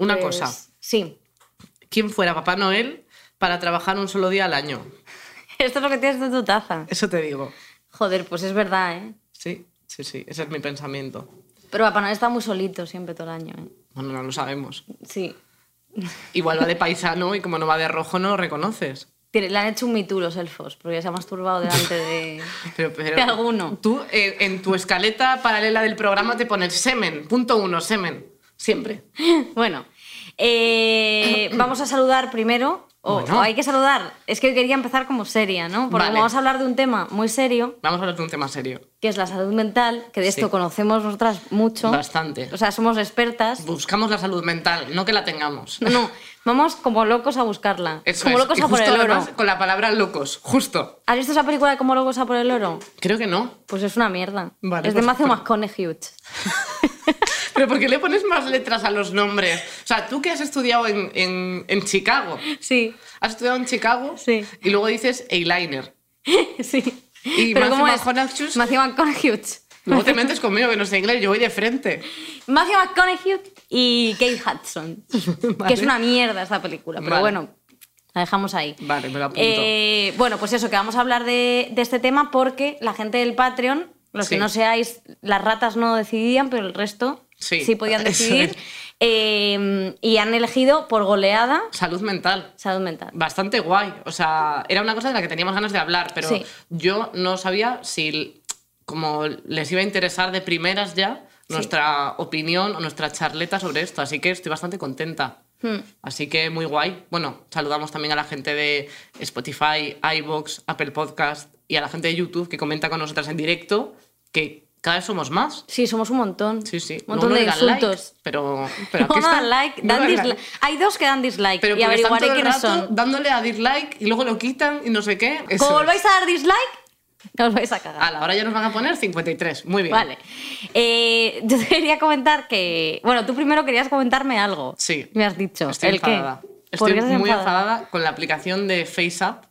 Una Pues, cosa. Sí. ¿Quién fuera Papá Noel para trabajar un solo día al año? Esto es lo que tienes de tu taza. Eso te digo. Joder, pues es verdad, ¿eh? Sí, sí, sí. Ese es mi pensamiento. Pero Papá Noel está muy solito siempre todo el año, ¿eh? Bueno, no lo sabemos. Sí. Igual va de paisano y como no va de rojo no lo reconoces. Le han hecho un Me Too los elfos, porque ya se ha masturbado delante de, Pero, pero de alguno. Tú eh, en tu escaleta paralela del programa te pones semen, punto uno, semen. Siempre. Bueno, eh, vamos a saludar primero. O, Bueno. o hay que saludar. Es que quería empezar como seria, ¿no? Porque Vale. vamos a hablar de un tema muy serio, Vamos a hablar de un tema serio. que es la salud mental, que de esto Sí. conocemos nosotras mucho. Bastante. O sea, somos expertas. Buscamos la salud mental, no que la tengamos. No, no, vamos como locos a buscarla. Eso como es. locos Y a por justo el oro. con la palabra locos, justo. ¿Has visto esa película de Como locos a por el oro? Creo que no. Pues es una mierda. Vale, es de pues- Matthew pues- McConaughey. Pero ¿por qué le pones más letras a los nombres? O sea, tú que has estudiado en, en- en Chicago. Sí, Has estudiado en Chicago Sí. y luego dices eyeliner. sí. Y Pero Matthew ¿cómo es? Matthew McConaughey. Luego te metes conmigo que no sé inglés, yo voy de frente. Matthew McConaughey y Kate Hudson. Vale. Que es una mierda esta película, pero Vale. bueno, la dejamos ahí. Vale, me lo apunto. Eh, bueno, pues eso, que vamos a hablar de, de este tema porque la gente del Patreon, los Sí. que no seáis, las ratas no decidían, pero el resto Sí, sí, podían decidir. Eh, y han elegido por goleada Salud mental. salud mental. Bastante guay. O sea, era una cosa de la que teníamos ganas de hablar, pero Sí. yo no sabía si como les iba a interesar de primeras ya nuestra opinión o nuestra charleta sobre esto. Así que estoy bastante contenta. Hmm. Así que muy guay. Bueno, saludamos también a la gente de Spotify, iVoox, Apple Podcast y a la gente de YouTube que comenta con nosotras en directo, que cada vez somos más. Sí, somos un montón. Sí, sí. Un montón No de nos dan like, insultos. pero, pero No aquí está. dan like, No dan dislike. like. Hay dos que dan dislike Pero y están averiguaré quiénes son. dándole a dislike y luego lo quitan y no sé qué. Eso Como volváis a dar dislike, os vais a cagar. A la hora ya nos van a poner 53. Muy bien. Vale. Eh, yo te quería comentar que. Bueno, tú primero querías comentarme algo. Sí. Me has dicho. Estoy ¿El enfadada. Estoy muy enfadada? enfadada con la aplicación de FaceApp,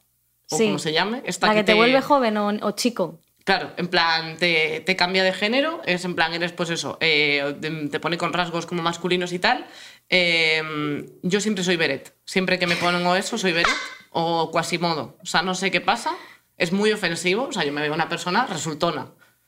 o Sí. como se llame. Esta La que te vuelve joven o, o chico. Claro, en plan, te, te cambia de género, es en plan, eres pues eso, eh, te, pone con rasgos como masculinos y tal. Eh, yo siempre soy Beret, siempre que me pongo eso soy Beret o Quasimodo. O sea, no sé qué pasa, es muy ofensivo, o sea, yo me veo una persona resultona,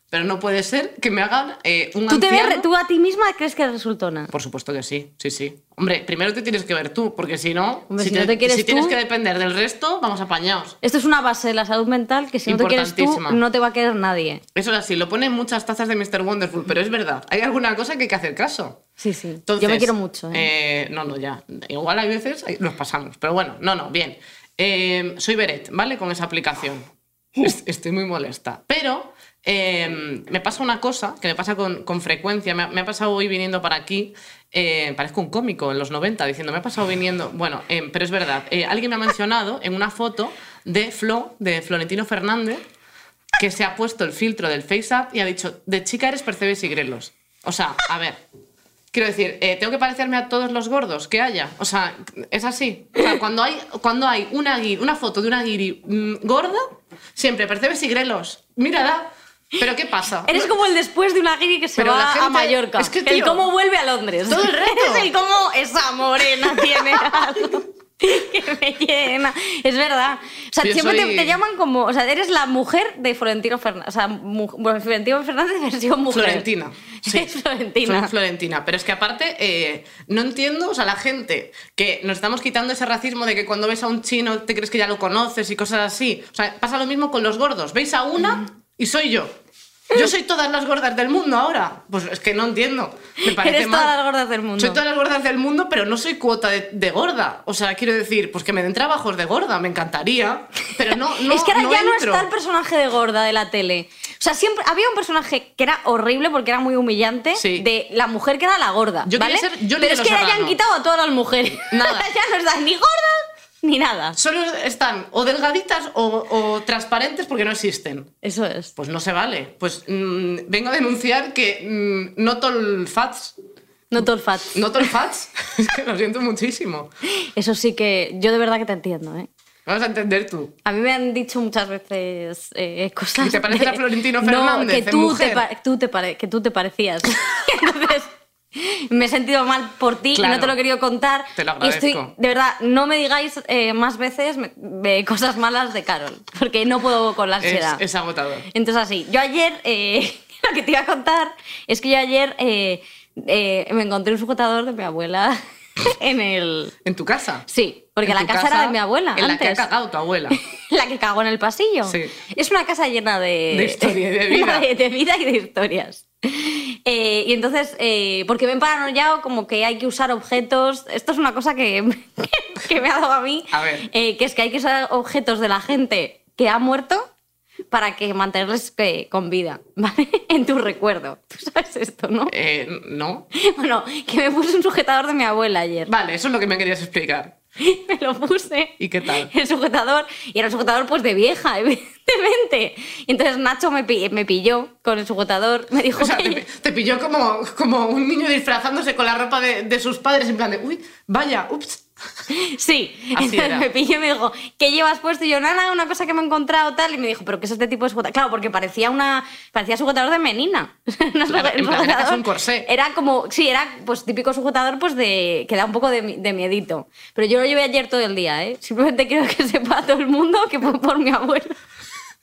pero no puede ser que me hagan eh, un ¿Tú, te ves, ¿Tú a ti misma crees que eres resultona? Por supuesto que sí, sí, sí. Hombre, primero te tienes que ver tú, porque si no, Hombre, si no te quieres si tienes que depender del resto, vamos apañados. Esto es una base de la salud mental que si no te quieres tú, no te va a querer nadie. Eso es así, lo pone en muchas tazas de Mr. Wonderful, pero es verdad, hay alguna cosa que hay que hacer caso. Sí, sí. Entonces, Yo me quiero mucho. ¿eh? eh, no, no, ya. Igual hay veces nos pasamos, pero bueno, no, no, bien. Eh, soy Beret, ¿vale? Con esa aplicación. Est- Estoy muy molesta. Pero eh, me pasa una cosa que me pasa con, con frecuencia. Me ha, pasado hoy viniendo para aquí. eh, parezco un cómico en los 90 diciendo, me ha pasado viniendo. Bueno, eh, pero es verdad. eh, alguien me ha mencionado en una foto de Flo, de Florentino Fernández, que se ha puesto el filtro del FaceApp y ha dicho, de chica eres Percebes y Grelos. O sea, a ver, quiero decir, eh, ¿tengo que parecerme a todos los gordos que haya? O sea, es así. O sea, cuando hay, cuando hay una, guiri- una foto de una guiri mm, gorda, siempre Percebes y Grelos. Mírala. ¿Pero qué pasa? Eres como el después de una guiri que se Pero va a gente- Mallorca. es que, el tío, cómo vuelve a Londres. todo el rato. es el cómo esa morena tiene algo que me llena. Es verdad. O sea, Yo siempre te- soy- te, llaman como... O sea, eres la mujer de Florentino Fernández. O sea, mu- Florentino Fernández versión mujer. Florentina. Sí. Florentina. Florentina. Pero es que aparte, eh, no entiendo, o sea, la gente que nos estamos quitando ese racismo de que cuando ves a un chino te crees que ya lo conoces y cosas así. O sea, pasa lo mismo con los gordos. Veis a una y soy yo. Yo soy todas las gordas del mundo ahora. Pues es que no entiendo. Me parece Eres mal. todas las gordas del mundo. Soy todas las gordas del mundo, pero no soy cuota de, de gorda. O sea, quiero decir, pues que me den trabajos de gorda, me encantaría. Pero no, no es que ahora ya no está el personaje de gorda de la tele. O sea, siempre había un personaje que era horrible porque era muy humillante Sí. de la mujer que era la gorda. Yo ¿vale? ser Johnny Pero es que ahora ya han quitado a todas las mujeres. Nada. ya no están ni gordas ni nada. Solo están o delgaditas o, o transparentes porque no existen. Eso es. Pues no se vale. Pues mm, vengo a denunciar que mm, not all fats. No todo el fat. Not all fats. Es que lo siento muchísimo. Eso sí que yo de verdad que te entiendo, ¿eh? Vamos a entender tú. A mí me han didicho muchas veces eh, cosas. ¿Que te pareces de- a Florentino No, Fernández que en tú, te mujer? pa- tú te que tú te parecías. Entonces, Me he sentido mal por ti y Claro. no te lo he querido contar. Te lo y estoy, agradezco. de verdad, no me digáis eh, más veces me- me- cosas malas de Carol, porque no puedo con la Es, ansiedad. es agotador. Entonces así, yo ayer, eh, lo que te iba a contar es que yo ayer eh, eh, me encontré un sujetador de mi abuela en el... ¿En tu casa? Sí, porque ¿En la tu casa, era de mi abuela En la que ha antes. cagado tu abuela. La que cagó en el pasillo. Sí. Es una casa llena de... De historia y de vida. de, de vida y de historias. Eh, y entonces, eh, porque me he paranoiado como que hay que usar objetos. Esto es una cosa que, que me ha dado a mí. A ver. eh, que es que hay que usar objetos de la gente que ha muerto para que mantenerles eh, con vida, ¿vale? En tu recuerdo. Tú sabes esto, ¿no? No. Bueno, que me puse un sujetador de mi abuela ayer. Vale, eso es lo que me querías explicar. me lo puse. ¿Y qué tal? El sujetador. Y era un sujetador pues de vieja, evidentemente. Y entonces Nacho me, me pilló con el sujetador. Me dijo O sea, que... te, te pilló como, como un niño disfrazándose con la ropa de, de sus padres, en plan de, uy, vaya, ups. Sí. Así entonces era. me pilló y me dijo, ¿qué llevas puesto? Y yo, nada, una cosa que me he encontrado tal. Y me dijo, ¿pero qué es este tipo de sujetador? Claro, porque parecía una parecía sujetador de menina. No es Claro, casi sujetador- un corsé. Era como, sí, era pues típico sujetador pues de que da un poco de, de miedito. Pero yo lo llevé ayer todo el día, ¿eh? Simplemente quiero que sepa todo el mundo que fue por mi abuela.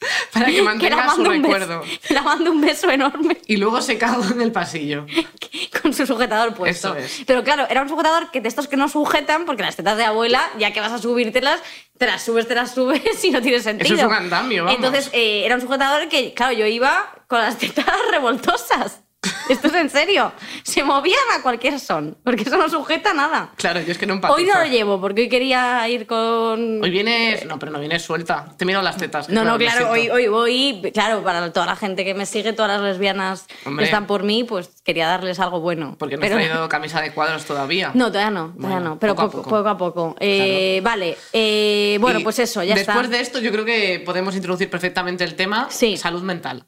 Para que Que la mantenga su un beso- recuerdo. le mando un beso enorme. Y luego se cagó en el pasillo. con su sujetador puesto. Eso es. Pero claro, era un sujetador que de estos que no sujetan, porque las tetas de abuela, ya que vas a subírtelas, te las subes, te las subes y no tiene sentido. es un andamio, vamos. Entonces, eh, era un sujetador que, claro, yo iba con las tetas revoltosas. Esto es en serio. Se movían a cualquier son, porque eso no sujeta nada. Claro, yo es que no empatizo. Hoy no lo llevo, porque hoy quería ir con... Hoy vienes... No, pero no vienes suelta. Te miro las tetas. No, no, claro, hoy, hoy voy, claro, para toda la gente que me sigue, todas las lesbianas Hombre. que están por mí, pues quería darles algo bueno. Porque no Pero- has traído camisa de cuadros todavía. No, todavía no, todavía Bueno, no, pero poco a poco, poco. poco a poco. Eh, Vale, eh, bueno, Y pues eso, ya después está. de esto, yo creo que podemos introducir perfectamente el tema Sí. salud mental.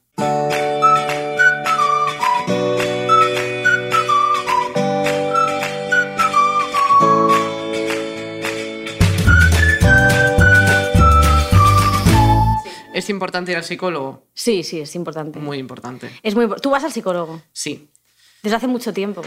¿Es importante ir al psicólogo? Sí, sí, es importante. Muy importante. Es muy Tú vas al psicólogo Sí. desde hace mucho tiempo.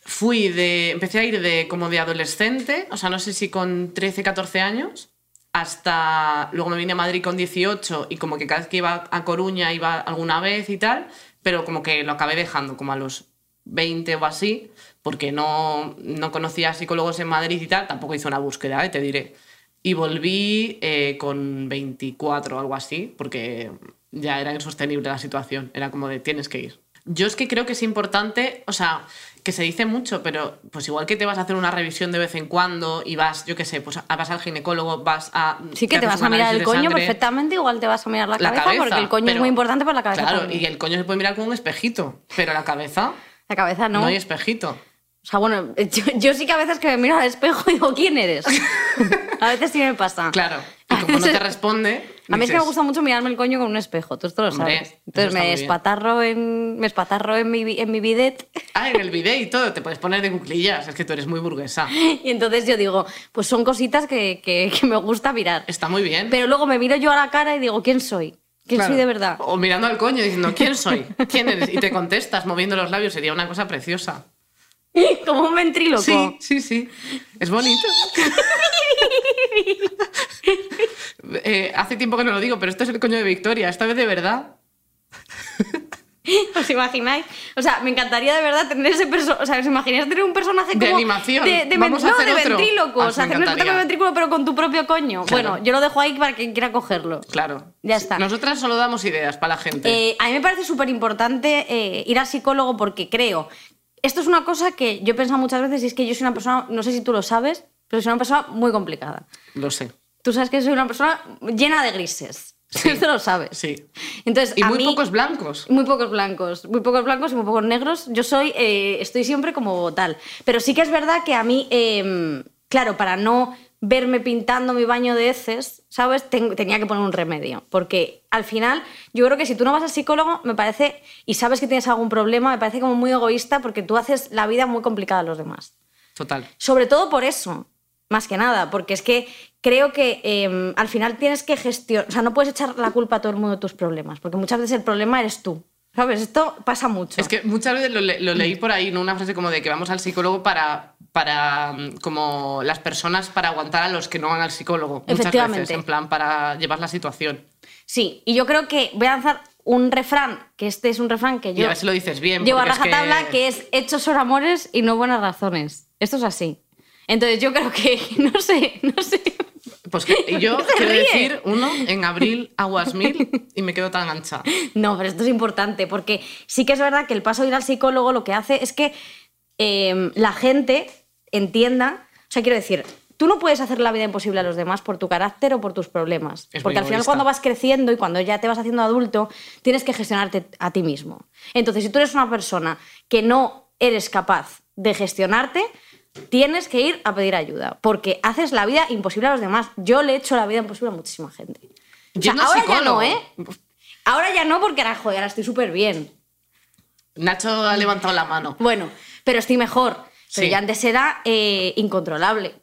Fui de. Empecé a ir de como de adolescente, o sea, no sé si con 13, 14 años, hasta. Luego me vine a Madrid con 18 y como que cada vez que iba a Coruña iba alguna vez y tal, pero como que lo acabé dejando como a los 20 o así, porque no, no conocía psicólogos en Madrid y tal, tampoco hice una búsqueda, eh, te diré. Y volví eh, con 24 o algo así, porque ya era insostenible la situación. Era como de tienes que ir. Yo es que creo que es importante, o sea, que se dice mucho, pero pues igual que te vas a hacer una revisión de vez en cuando y vas, yo qué sé, pues a- vas al ginecólogo, vas a. Sí que te vas a mirar el coño sangre. perfectamente, igual te vas a mirar la, La cabeza, cabeza, porque el coño es pero- muy importante para la cabeza Claro, también. y el coño se puede mirar con un espejito, pero la cabeza La cabeza no. no hay espejito. O sea, bueno, yo, yo sí que a veces que me miro al espejo y digo, ¿quién eres? a veces sí me pasa. Claro. Y como no te responde. A mí es que me gusta mucho mirarme el coño con un espejo, tú esto lo Hombre, sabes. eso Entonces me espatarro en me espatarro en mi en mi bidet Ah, en el video y todo, te puedes poner de cuclillas, es que tú eres muy burguesa. y entonces yo digo, pues son cositas que, que- que me gusta mirar. Está muy bien. Pero luego me miro yo a la cara y digo, ¿quién soy? ¿Quién Claro. soy de verdad? O mirando al coño diciendo, ¿quién soy? ¿Quién eres? Y te contestas moviendo los labios, sería una cosa preciosa. Como un ventríloco. Sí, sí, sí. Es bonito. Eh, hace tiempo que no lo digo, pero esto es el coño de Victoria, esta vez de verdad. ¿Os imagináis? O sea, me encantaría de verdad tener ese personaje. O sea, ¿os imagináis tener un personaje De como. animación. De, de Vamos a no, hacer de otro. ventríloco. Ah, o sea, hacer un espectáculo de ventrículo, pero con tu propio coño. Claro. Bueno, yo lo dejo ahí para quien quiera cogerlo. Claro. Ya está. Nosotras solo damos ideas para la gente. Eh, a mí me parece súper importante eh, ir al psicólogo porque creo. Esto es una cosa que yo he pensado muchas veces y es que yo soy una persona, no sé si tú lo sabes, pero soy una persona muy complicada. Lo sé. Tú sabes que soy una persona llena de grises. Sí. Esto lo sabes. Sí. Entonces, Y muy mí- pocos blancos. Muy pocos blancos, muy pocos blancos y muy pocos negros. Yo soy, eh, estoy siempre como tal. Pero sí que es verdad que a mí, eh, claro, para no verme pintando mi baño de heces, ¿sabes? Ten- tenía que poner un remedio. Porque al final, yo creo que si tú no vas al psicólogo, me parece, y sabes que tienes algún problema, me parece como muy egoísta porque tú haces la vida muy complicada a los demás. Total. Sobre todo por eso, más que nada, porque es que creo que eh, al final tienes que gestionar, o sea, no puedes echar la culpa a todo el mundo de tus problemas, porque muchas veces el problema eres tú. ¿Sabes? Esto pasa mucho. Es que muchas veces lo, le- lo leí por ahí, ¿no? Una frase como de que vamos al psicólogo para, para mm, como las personas para aguantar a los que no van al psicólogo. Muchas veces, en plan, para llevar la situación. Sí, y yo creo que voy a lanzar un refrán, que este es un refrán que Y yo a ver si lo dices bien. llevo a es que- rajatabla, que... es hechos son amores y no buenas razones. Esto es así. Entonces yo creo que, no sé, no sé. Pues que yo quiero ríe. decir, uno, en abril aguas mil y me quedo tan ancha. No, pero esto es importante, porque sí que es verdad que el paso de ir al psicólogo lo que hace es que eh, la gente entienda, o sea, quiero decir, tú no puedes hacer la vida imposible a los demás por tu carácter o por tus problemas. Es porque al final cuando vas creciendo y cuando ya te vas haciendo adulto, tienes que gestionarte a ti mismo. Entonces, si tú eres una persona que no eres capaz de gestionarte, tienes que ir a pedir ayuda, porque haces la vida imposible a los demás. Yo le he hecho la vida imposible a muchísima gente. O sea, ahora ya no. ¿eh? Ahora ya no, porque ahora, joder, ahora estoy súper bien. Nacho ha levantado la mano. Bueno, pero estoy mejor. Pero Sí. ya antes era eh, incontrolable.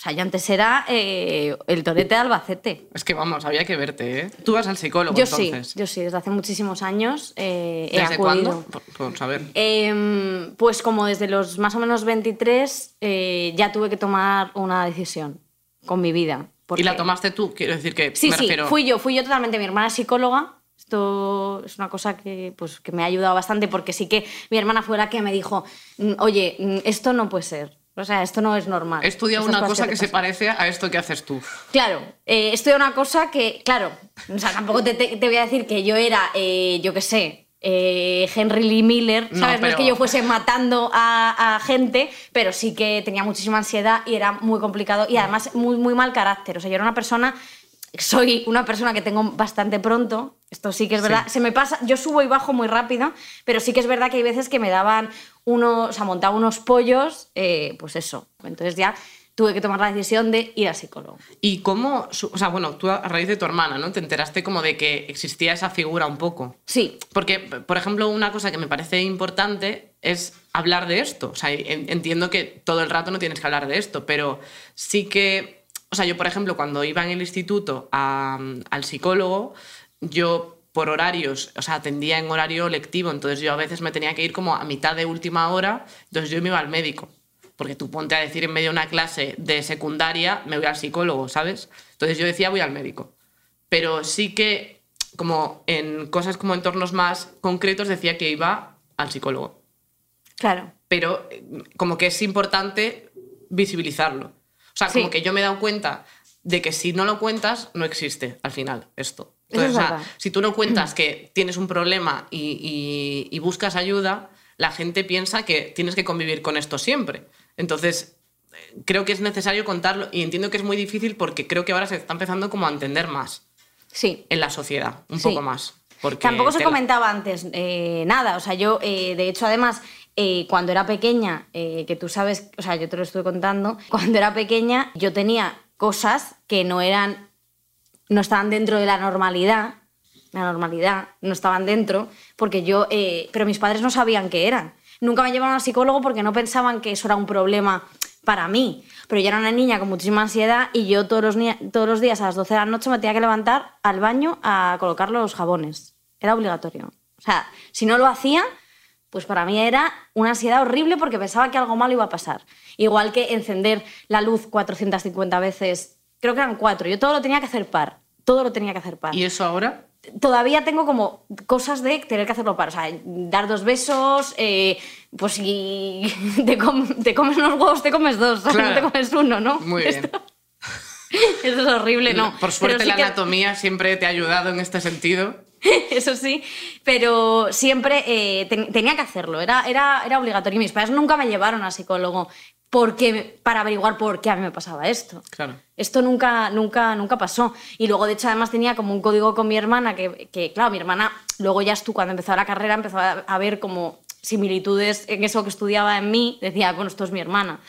O sea, ya antes era eh, el torete de Albacete. Es que vamos, había que verte, ¿eh? Tú vas al psicólogo, Yo sí, entonces. yo sí, desde hace muchísimos años eh, ¿Desde cuándo? Por, por saber. Em, pues como desde los más o menos 23 eh, ya tuve que tomar una decisión con mi vida. ¿Y la tomaste tú? Quiero decir que Sí, me sí, refiero... fui yo, fui yo totalmente. Mi hermana es psicóloga. Esto es una cosa que, pues, que me ha ayudado bastante porque sí que mi hermana fue la que me dijo, "Mm, oye, mm, esto no puede ser. O sea, esto no es normal. Estas una cosa que se pasan". parece a esto que haces tú. Claro, eh, esto era una cosa que, claro, o sea, tampoco te, te- te voy a decir que yo era, eh, yo qué sé, eh, Henry Lee Miller, No, ¿sabes? No, es que yo fuese matando a, a gente, pero sí que tenía muchísima ansiedad y era muy complicado y además muy, muy mal carácter. O sea, yo era una persona, soy una persona que tengo bastante pronto, esto sí que es verdad, Sí. se me pasa, yo subo y bajo muy rápido, pero sí que es verdad que hay veces que me daban unos, o sea, montaba unos pollos, eh, pues eso. Entonces ya tuve que tomar la decisión de ir al psicólogo. ¿Y cómo, o sea, bueno, tú a raíz de tu hermana, ¿no? Te enteraste como de que existía esa figura un poco. Sí, Porque, por ejemplo, una cosa que me parece importante es hablar de esto. O sea, en- entiendo que todo el rato no tienes que hablar de esto, pero sí que, o sea, yo, por ejemplo, cuando iba en el instituto a- al psicólogo, yo por horarios, o sea, atendía en horario lectivo, entonces yo a veces me tenía que ir como a mitad de última hora, entonces yo me iba al médico. Porque tú ponte a decir en medio de una clase de secundaria, me voy al psicólogo, ¿sabes? Entonces yo decía, voy al médico pero sí que como en cosas como entornos más concretos decía que iba al psicólogo. claro. Pero eh, como que es importante visibilizarlo. O sea, Sí. como que yo me he dado cuenta de que si no lo cuentas, no existe al final esto. Entonces, o sea, si tú no cuentas que tienes un problema y, y- y buscas ayuda, la gente piensa que tienes que convivir con esto siempre. Entonces, eh, creo que es necesario contarlo y entiendo que es muy difícil porque creo que ahora se está empezando como a entender más Sí. en la sociedad, un Sí. poco más. Porque Tampoco se comentaba antes eh, nada. O sea, yo, eh, de hecho, además, eh, cuando era pequeña, que tú sabes, o sea, yo te lo estoy contando, cuando era pequeña yo tenía cosas que no eran, no estaban dentro de la normalidad, la normalidad, no estaban dentro, porque yo, eh, pero mis padres no sabían qué eran. Nunca me llevaron al psicólogo porque no pensaban que eso era un problema para mí. Pero yo era una niña con muchísima ansiedad y yo todos los, todos los días a las 12 de la noche me tenía que levantar al baño a colocar los jabones. Era obligatorio. O sea, si no lo hacía, pues para mí era una ansiedad horrible porque pensaba que algo malo iba a pasar. Igual que encender la luz 450 veces, creo que eran cuatro. Yo todo lo tenía que hacer par. Todo lo tenía que hacer par ¿Y eso ahora? todavía tengo como cosas de tener que hacerlo para, o sea, dar dos besos, eh, pues si te, com- te comes unos huevos, te comes dos. Claro. no te comes uno, ¿no? Muy bien. Esto, esto es horrible, ¿no? Por suerte sí la que- anatomía siempre te ha ayudado en este sentido. Eso sí, pero siempre eh, ten- tenía que hacerlo, era, era, era obligatorio. Mis padres nunca me llevaron a psicólogo porque, para averiguar por qué a mí me pasaba esto. Claro. Esto nunca, nunca, nunca pasó. Y luego, de hecho, además tenía como un código con mi hermana, que, que, claro, mi hermana, luego ya tú cuando empezó la carrera, empezó a, a ver como similitudes en eso que estudiaba en mí, decía, bueno, esto es mi hermana.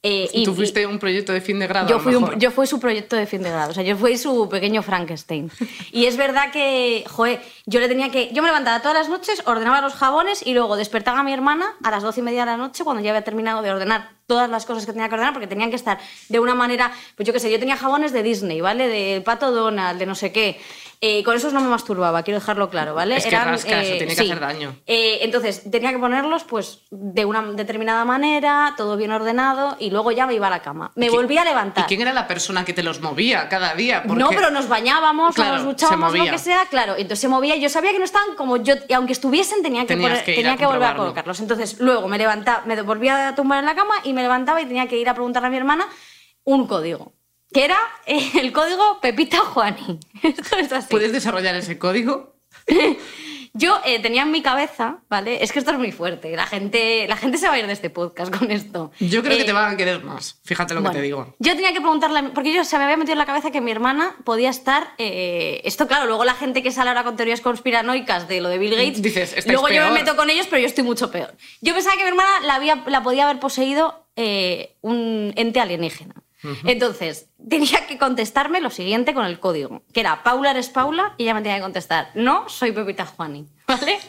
Eh, Y, tú fuiste un proyecto de fin de grado. yo fui, un- yo fui su proyecto de fin de grado, o sea, yo fui su pequeño Frankenstein. Y es verdad que, joder, yo le tenía que. Yo me levantaba todas las noches, ordenaba los jabones y luego despertaba a mi hermana a las doce y media de la noche cuando ya había terminado de ordenar todas las cosas que tenía que ordenar, porque tenían que estar de una manera. Pues yo qué sé, yo tenía jabones de Disney, ¿vale? Del pato Donald, de no sé qué. Eh, con esos no me masturbaba, quiero dejarlo claro, ¿vale? Es que rasca, eso tiene que hacer daño. Eh, entonces, tenía que ponerlos pues de una determinada manera, todo bien ordenado, y luego ya me iba a la cama. Me ¿Y volví a levantar. ¿Y quién era la persona que te los movía cada día? No, pero nos bañábamos, Claro, nos duchábamos, lo que sea, claro. Entonces se movía. Yo sabía que no estaban como yo, y aunque estuviesen, tenía que, poner- tenía que volver a colocarlos. Entonces luego me levantaba, me volvía a tumbar en la cama y me levantaba y tenía que ir a preguntarle a mi hermana un código. Que era eh, el código Pepita Juani. Esto es así. ¿Puedes desarrollar ese código? Yo eh, tenía en mi cabeza, ¿vale? Es que esto es muy fuerte. La gente, la gente se va a ir de este podcast con esto. Yo creo que Eh, te van a querer más. Fíjate lo bueno, que te digo. Yo tenía que preguntarle, porque yo se me había metido en la cabeza que mi hermana podía estar. eh, esto, claro, luego la gente que sale ahora con teorías conspiranoicas de lo de Bill Gates. Dices, "Estáis luego yo me peor". meto con ellos, pero yo estoy mucho peor. Yo pensaba que mi hermana la, había, la podía haber poseído eh, un ente alienígena. Entonces, tenía que contestarme lo siguiente con el código, que era Paula eres Paula, y ella me tenía que contestar, no, soy Pepita Juani, ¿vale?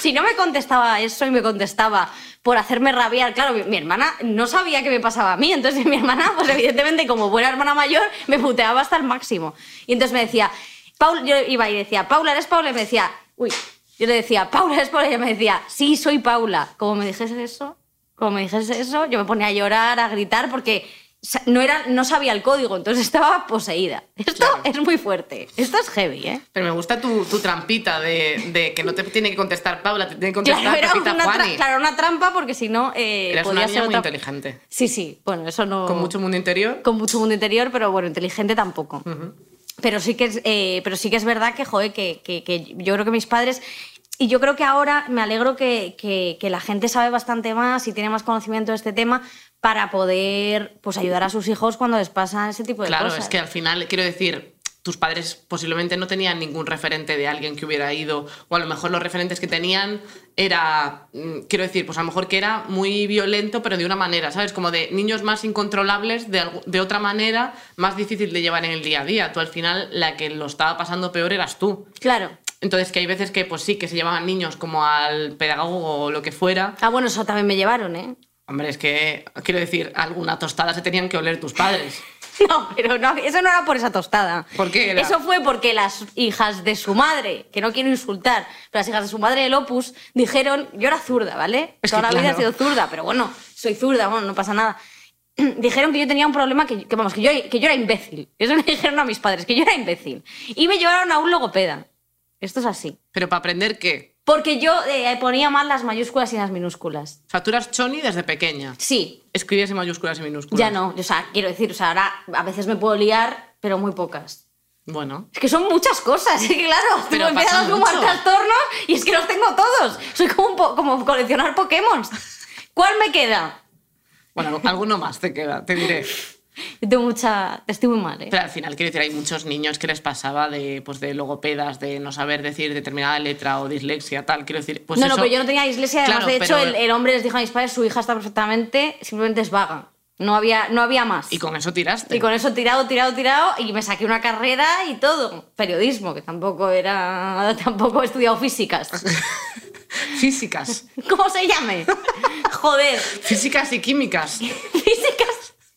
Si no me contestaba eso y me contestaba por hacerme rabiar, claro, mi, mi hermana no sabía qué me pasaba a mí, entonces mi hermana, pues evidentemente como buena hermana mayor, me puteaba hasta el máximo. Y entonces me decía, Paula, yo iba y decía, Paula, ¿eres Paula? Y me decía, uy, yo le decía, Paula, ¿eres Paula? Y ella me decía, sí, soy Paula. Como me dijese eso, como me dijese eso, yo me ponía a llorar, a gritar, porque no, era, no sabía el código, entonces estaba poseída. Esto Claro. es muy fuerte, esto es heavy, ¿eh? Pero me gusta tu, tu trampita de, de que no te tiene que contestar Paula, te tiene que contestar Claro, era una, Juani. claro, una trampa porque si no eh, Eras podía una ser niña muy otra- inteligente. Sí, sí, bueno, eso no... Con mucho mundo interior. con mucho mundo interior, pero bueno, inteligente tampoco. Pero sí que es, eh, pero sí que es verdad que, joder, que, que- que yo creo que mis padres. Y yo creo que ahora me alegro que, que- que la gente sabe bastante más y tiene más conocimiento de este tema para poder pues, ayudar a sus hijos cuando les pasan ese tipo de Claro, cosas. es que al final, quiero decir, tus padres posiblemente no tenían ningún referente de alguien que hubiera ido, o a lo mejor los referentes que tenían era, mm, quiero decir, pues a lo mejor que era muy violento, pero de una manera, ¿sabes? Como de niños más incontrolables, de, de otra manera, más difícil de llevar en el día a día. Tú al final, la que lo estaba pasando peor eras tú. Claro. Entonces, que hay veces que, pues sí, que se llevaban niños como al pedagogo o lo que fuera. Ah, bueno, eso también me llevaron, ¿eh? Hombre, es que, quiero decir, alguna tostada se tenían que oler tus padres. No, pero no, eso no era por esa tostada. ¿Por qué era? Eso fue porque las hijas de su madre, que no quiero insultar, pero las hijas de su madre del Opus dijeron, yo era zurda, ¿vale? Es Toda la vida he claro. sido zurda, pero bueno, soy zurda, bueno, no pasa nada. Dijeron que yo tenía un problema, que, que, vamos, que yo, que yo era imbécil. Eso me dijeron a mis padres, que yo era imbécil. Y me llevaron a un logopeda. Esto es así. Pero para aprender qué. Porque yo eh, ponía mal las mayúsculas y las minúsculas. O sea, tú eras choni desde pequeña. Sí, Escribías en mayúsculas y minúsculas. ya no. O sea, quiero decir, o sea, ahora a veces me puedo liar, pero muy pocas. Bueno. Es que son muchas cosas, es que claro, Pero empiezas pasa a sumar trastornos y es que los tengo todos. Soy como, un po- como coleccionar Pokémon. ¿Cuál me queda? Bueno, alguno más te queda, te diré. Yo tengo mucha... Estoy muy mal, ¿eh? Pero al final, quiero decir, hay muchos niños que les pasaba de, pues, de logopedas, de no saber decir determinada letra o dislexia, tal. Quiero decir, pues no, no, pero yo no tenía dislexia. Además, Claro, de hecho, pero- el, el hombre les dijo a mis padres, su hija está perfectamente, simplemente es vaga. No había, no había más. Y con eso tiraste. Y con eso tirado, tirado, tirado, y me saqué una carrera y todo. Periodismo, que tampoco era... Tampoco he estudiado físicas. Físicas. ¿Cómo se llame? Joder. Físicas y químicas. Físicas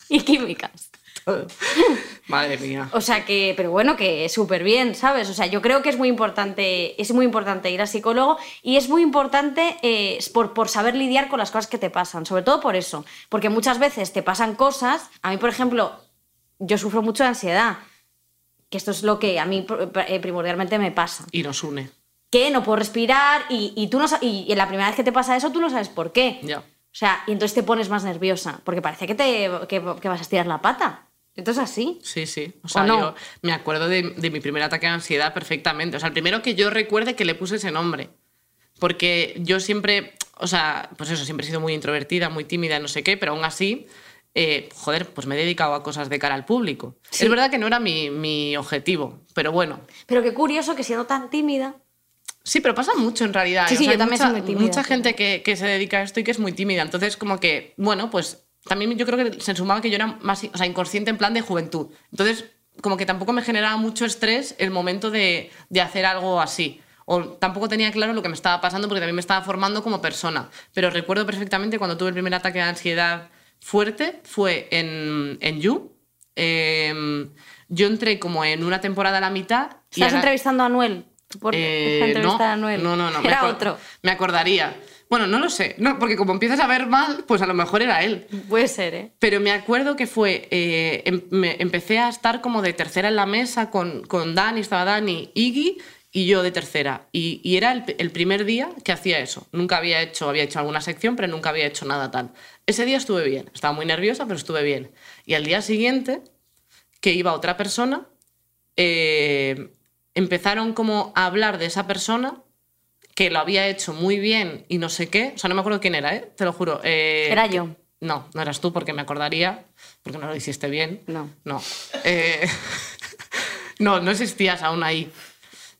y químicas. Madre mía. O sea que, pero bueno, que súper bien, ¿sabes? O sea, yo creo que es muy importante, es muy importante ir al psicólogo y es muy importante eh, por, por saber lidiar con las cosas que te pasan, sobre todo por eso, porque muchas veces te pasan cosas, a mí, por ejemplo, yo sufro mucho de ansiedad, que esto es lo que a mí eh, primordialmente me pasa, Y nos une. que no puedo respirar y, y tú no, y, y la primera vez que te pasa eso tú no sabes por qué. Ya. O sea, y entonces te pones más nerviosa, porque parece que, te, que, que vas a estirar la pata. Entonces así. Sí, sí. O sea, no? yo me acuerdo de, de mi primer ataque de ansiedad perfectamente. O sea, el primero que yo recuerde que le puse ese nombre. Porque yo siempre, o sea, pues eso, siempre he sido muy introvertida, muy tímida, no sé qué, pero aún así, eh, joder, pues me he dedicado a cosas de cara al público. Sí. Es verdad que no era mi, mi objetivo, pero bueno. Pero qué curioso que siendo tan tímida, Sí, pero pasa mucho en realidad. Sí, O sí, sea, yo también mucha, soy muy tímida, Mucha gente que, que se dedica a esto y que es muy tímida. Entonces, como que, bueno, pues también yo creo que se sumaba que yo era más o sea, inconsciente en plan de juventud. Entonces, como que tampoco me generaba mucho estrés el momento de, de hacer algo así. O tampoco tenía claro lo que me estaba pasando porque también me estaba formando como persona. Pero recuerdo perfectamente cuando tuve el primer ataque de ansiedad fuerte, fue en, en You, eh, yo entré como en una temporada a la mitad. y ¿Estás ahora- entrevistando a Anuel? Por Eh, no, a no, no, no. me Era acor- otro. Me acordaría. Bueno, no lo sé, no, porque como empiezas a ver mal, pues a lo mejor era él. Puede ser, ¿eh? Pero me acuerdo que fue, eh, em- me- empecé a estar como de tercera en la mesa con, con Dani, estaba Dani, Iggy y yo de tercera. Y, y era el, el primer día que hacía eso. Nunca había hecho, había hecho alguna sección, pero nunca había hecho nada tal. Ese día estuve bien, estaba muy nerviosa, pero estuve bien. Y al día siguiente, que iba otra persona, eh, empezaron como a hablar de esa persona que lo había hecho muy bien y no sé qué. O sea, no me acuerdo quién era, ¿eh? Te lo juro. Eh, Era yo. No, no eras tú porque me acordaría, porque no lo hiciste bien. No. No. Eh, no, no existías aún ahí.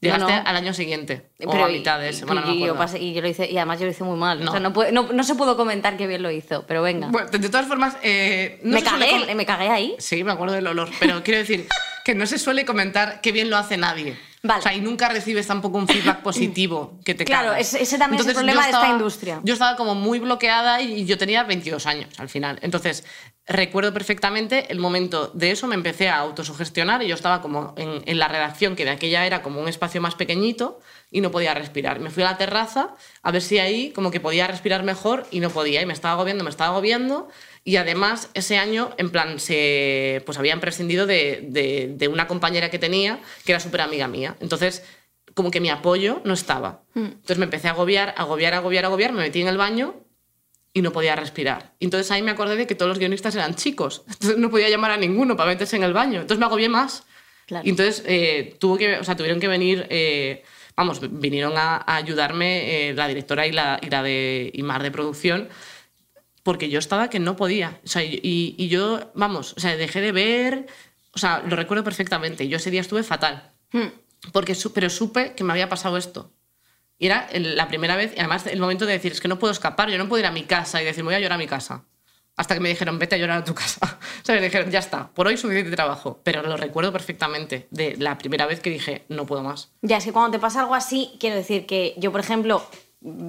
Llegaste No, no. al año siguiente. o Pero a y- mitad de ese. Bueno, no y, me yo pasé- y yo lo hice, y además yo lo hice muy mal. No. O sea, no, puede- no, no se pudo comentar que bien lo hizo, pero venga. Bueno, de todas formas, eh, no me, cagué, me cagué ahí. Sí, me acuerdo del olor, pero quiero decir que no se suele comentar qué bien lo hace nadie. Vale. O sea, y nunca recibes tampoco un feedback positivo que te Claro, cagas. ese- también es el Entonces, problema yo de esta estaba- industria. Yo estaba como muy bloqueada y yo tenía 22 años al final. Entonces, recuerdo perfectamente el momento de eso, me empecé a autosugestionar y yo estaba como en, en la redacción, que de aquella era como un espacio más pequeñito y no podía respirar. Me fui a la terraza a ver si ahí como que podía respirar mejor y no podía y me estaba agobiando, me estaba agobiando y además ese año en plan se pues habían prescindido de, de- de una compañera que tenía que era súper amiga mía. Entonces como que mi apoyo no estaba. Entonces me empecé a agobiar, agobiar, agobiar, agobiar, me metí en el baño y no podía respirar. Entonces ahí me acordé de que todos los guionistas eran chicos. Entonces no podía llamar a ninguno para meterse en el baño. Entonces me agobié más. Claro. Y entonces eh, tuvo que, o sea, tuvieron que venir, eh, vamos, vinieron a, a ayudarme eh, la directora y la, y la de y Mar de producción, porque yo estaba que no podía. O sea, y, y yo, vamos, o sea, dejé de ver, o sea, lo recuerdo perfectamente. Yo ese día estuve fatal, Hmm. porque, pero supe que me había pasado esto. Y era la primera vez, y además el momento de decir, es que no puedo escapar, yo no puedo ir a mi casa y decir, voy a llorar a mi casa. Hasta que me dijeron, vete a llorar a tu casa. O sea, me dijeron, ya está, por hoy suficiente trabajo. Pero lo recuerdo perfectamente, de la primera vez que dije, no puedo más. Ya, es que cuando te pasa algo así, quiero decir que yo, por ejemplo,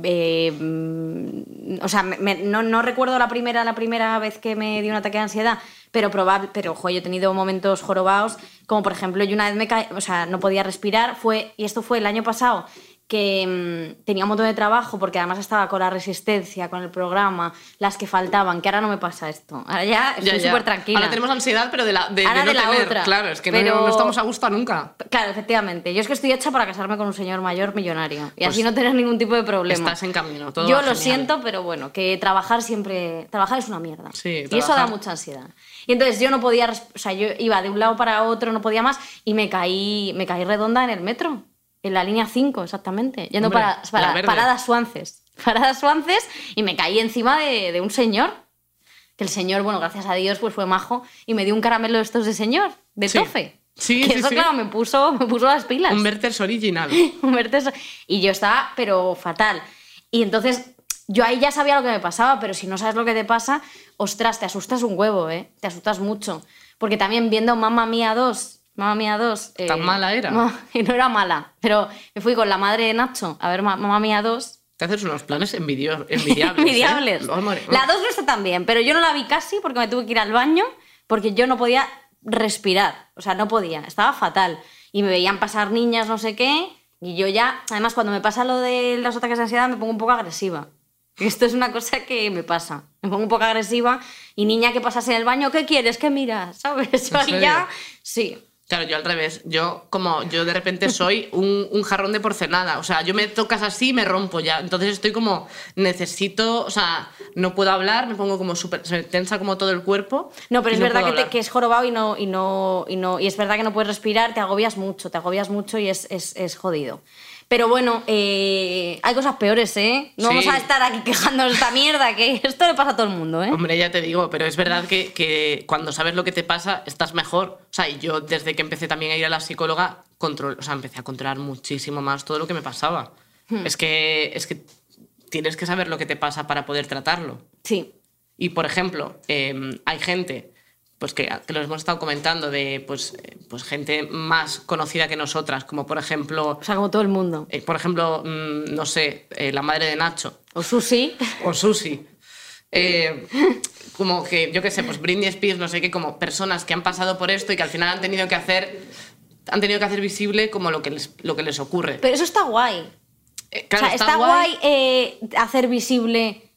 eh, mm, o sea, no, no recuerdo la primera, la primera vez que me dio un ataque de ansiedad, pero probable, pero ojo, yo he tenido momentos jorobados, como por ejemplo, yo una vez me caí, o sea, no podía respirar, fue, y esto fue el año pasado, que mm, tenía un montón de trabajo porque además estaba con la resistencia, con el programa, las que faltaban, que ahora no me pasa esto. Ahora ya estoy súper tranquila. Ahora tenemos ansiedad, pero de, la, de, de Ahora no de la tener. otra. Claro, es que no- Pero- no, estamos a gusto nunca. Claro, efectivamente. Yo es que estoy hecha para casarme con un señor mayor millonario y Pues así no tener ningún tipo de problema. Estás en camino, todo Yo lo genial. siento, pero bueno, que trabajar siempre. Trabajar es una mierda. Sí, y eso da mucha ansiedad. Y entonces yo no podía. O sea, yo iba de un lado para otro, no podía más y me caí, me caí redonda en el metro. En la línea 5, exactamente. Yendo Hombre, para, para paradas suances. Paradas suances y me caí encima de, de un señor. Que el señor, bueno, gracias a Dios, pues fue majo y me dio un caramelo de estos de señor, de Sí. tofe. Sí, que sí, eso, sí. claro, me puso, me puso las pilas. Un Werther's original. Un verte eso. Y yo estaba, pero fatal. Y entonces, yo ahí ya sabía lo que me pasaba, pero si no sabes lo que te pasa, ostras, te asustas un huevo, ¿eh? Te asustas mucho. Porque también viendo Mamma Mía 2, Mamma Mía 2... eh, ¿Tan mala era? No, y no era mala, pero me fui con la madre de Nacho a ver Ma- Mamma Mía 2. Te haces unos planes envidio- envidiables. ¿eh? Envidiables. Hombre, La 2 no está tan bien, pero yo no la vi casi porque me tuve que ir al baño porque yo no podía respirar. O sea, no podía. Estaba fatal. Y me veían pasar niñas, no sé qué. Y yo ya, además, cuando me pasa lo de los ataques de ansiedad, me pongo un poco agresiva. Esto es una cosa que me pasa. Me pongo un poco agresiva. Y niña que pasas en el baño, ¿qué quieres? ¿Qué miras? ¿Sabes? Yo ya. Sí. Claro, yo al revés. Yo, como yo de repente soy un, un jarrón de porcelana. O sea, yo me tocas así y me rompo ya. Entonces estoy como, necesito, o sea, no puedo hablar, me pongo como súper, se me tensa como todo el cuerpo. No, pero es verdad puedo que, te- que es jorobado y no, y no, y no. Y es verdad que no puedes respirar, te agobias mucho, te agobias mucho y es, es, es jodido. Pero bueno, eh, hay cosas peores, ¿eh? No Sí. vamos a estar aquí quejándonos de esta mierda, que esto le pasa a todo el mundo, ¿eh? Hombre, ya te digo, pero es verdad que, que cuando sabes lo que te pasa, estás mejor. O sea, y yo desde que empecé también a ir a la psicóloga, control, o sea, empecé a controlar muchísimo más todo lo que me pasaba. Hmm. Es, que, es que tienes que saber lo que te pasa para poder tratarlo. Sí. Y, por ejemplo, eh, hay gente, pues que, que lo hemos estado comentando, de pues, eh, pues gente más conocida que nosotras, como por ejemplo, O sea, como todo el mundo. eh, por ejemplo, mm, no sé, eh, la madre de Nacho O Susi. o Susi. eh, como que, yo qué sé, pues Britney Spears, no sé qué, como personas que han pasado por esto y que al final han tenido que hacer, han tenido que hacer visible como lo que les, lo que les ocurre. Pero eso está guay. Eh, claro, o sea, está, guay, eh, hacer visible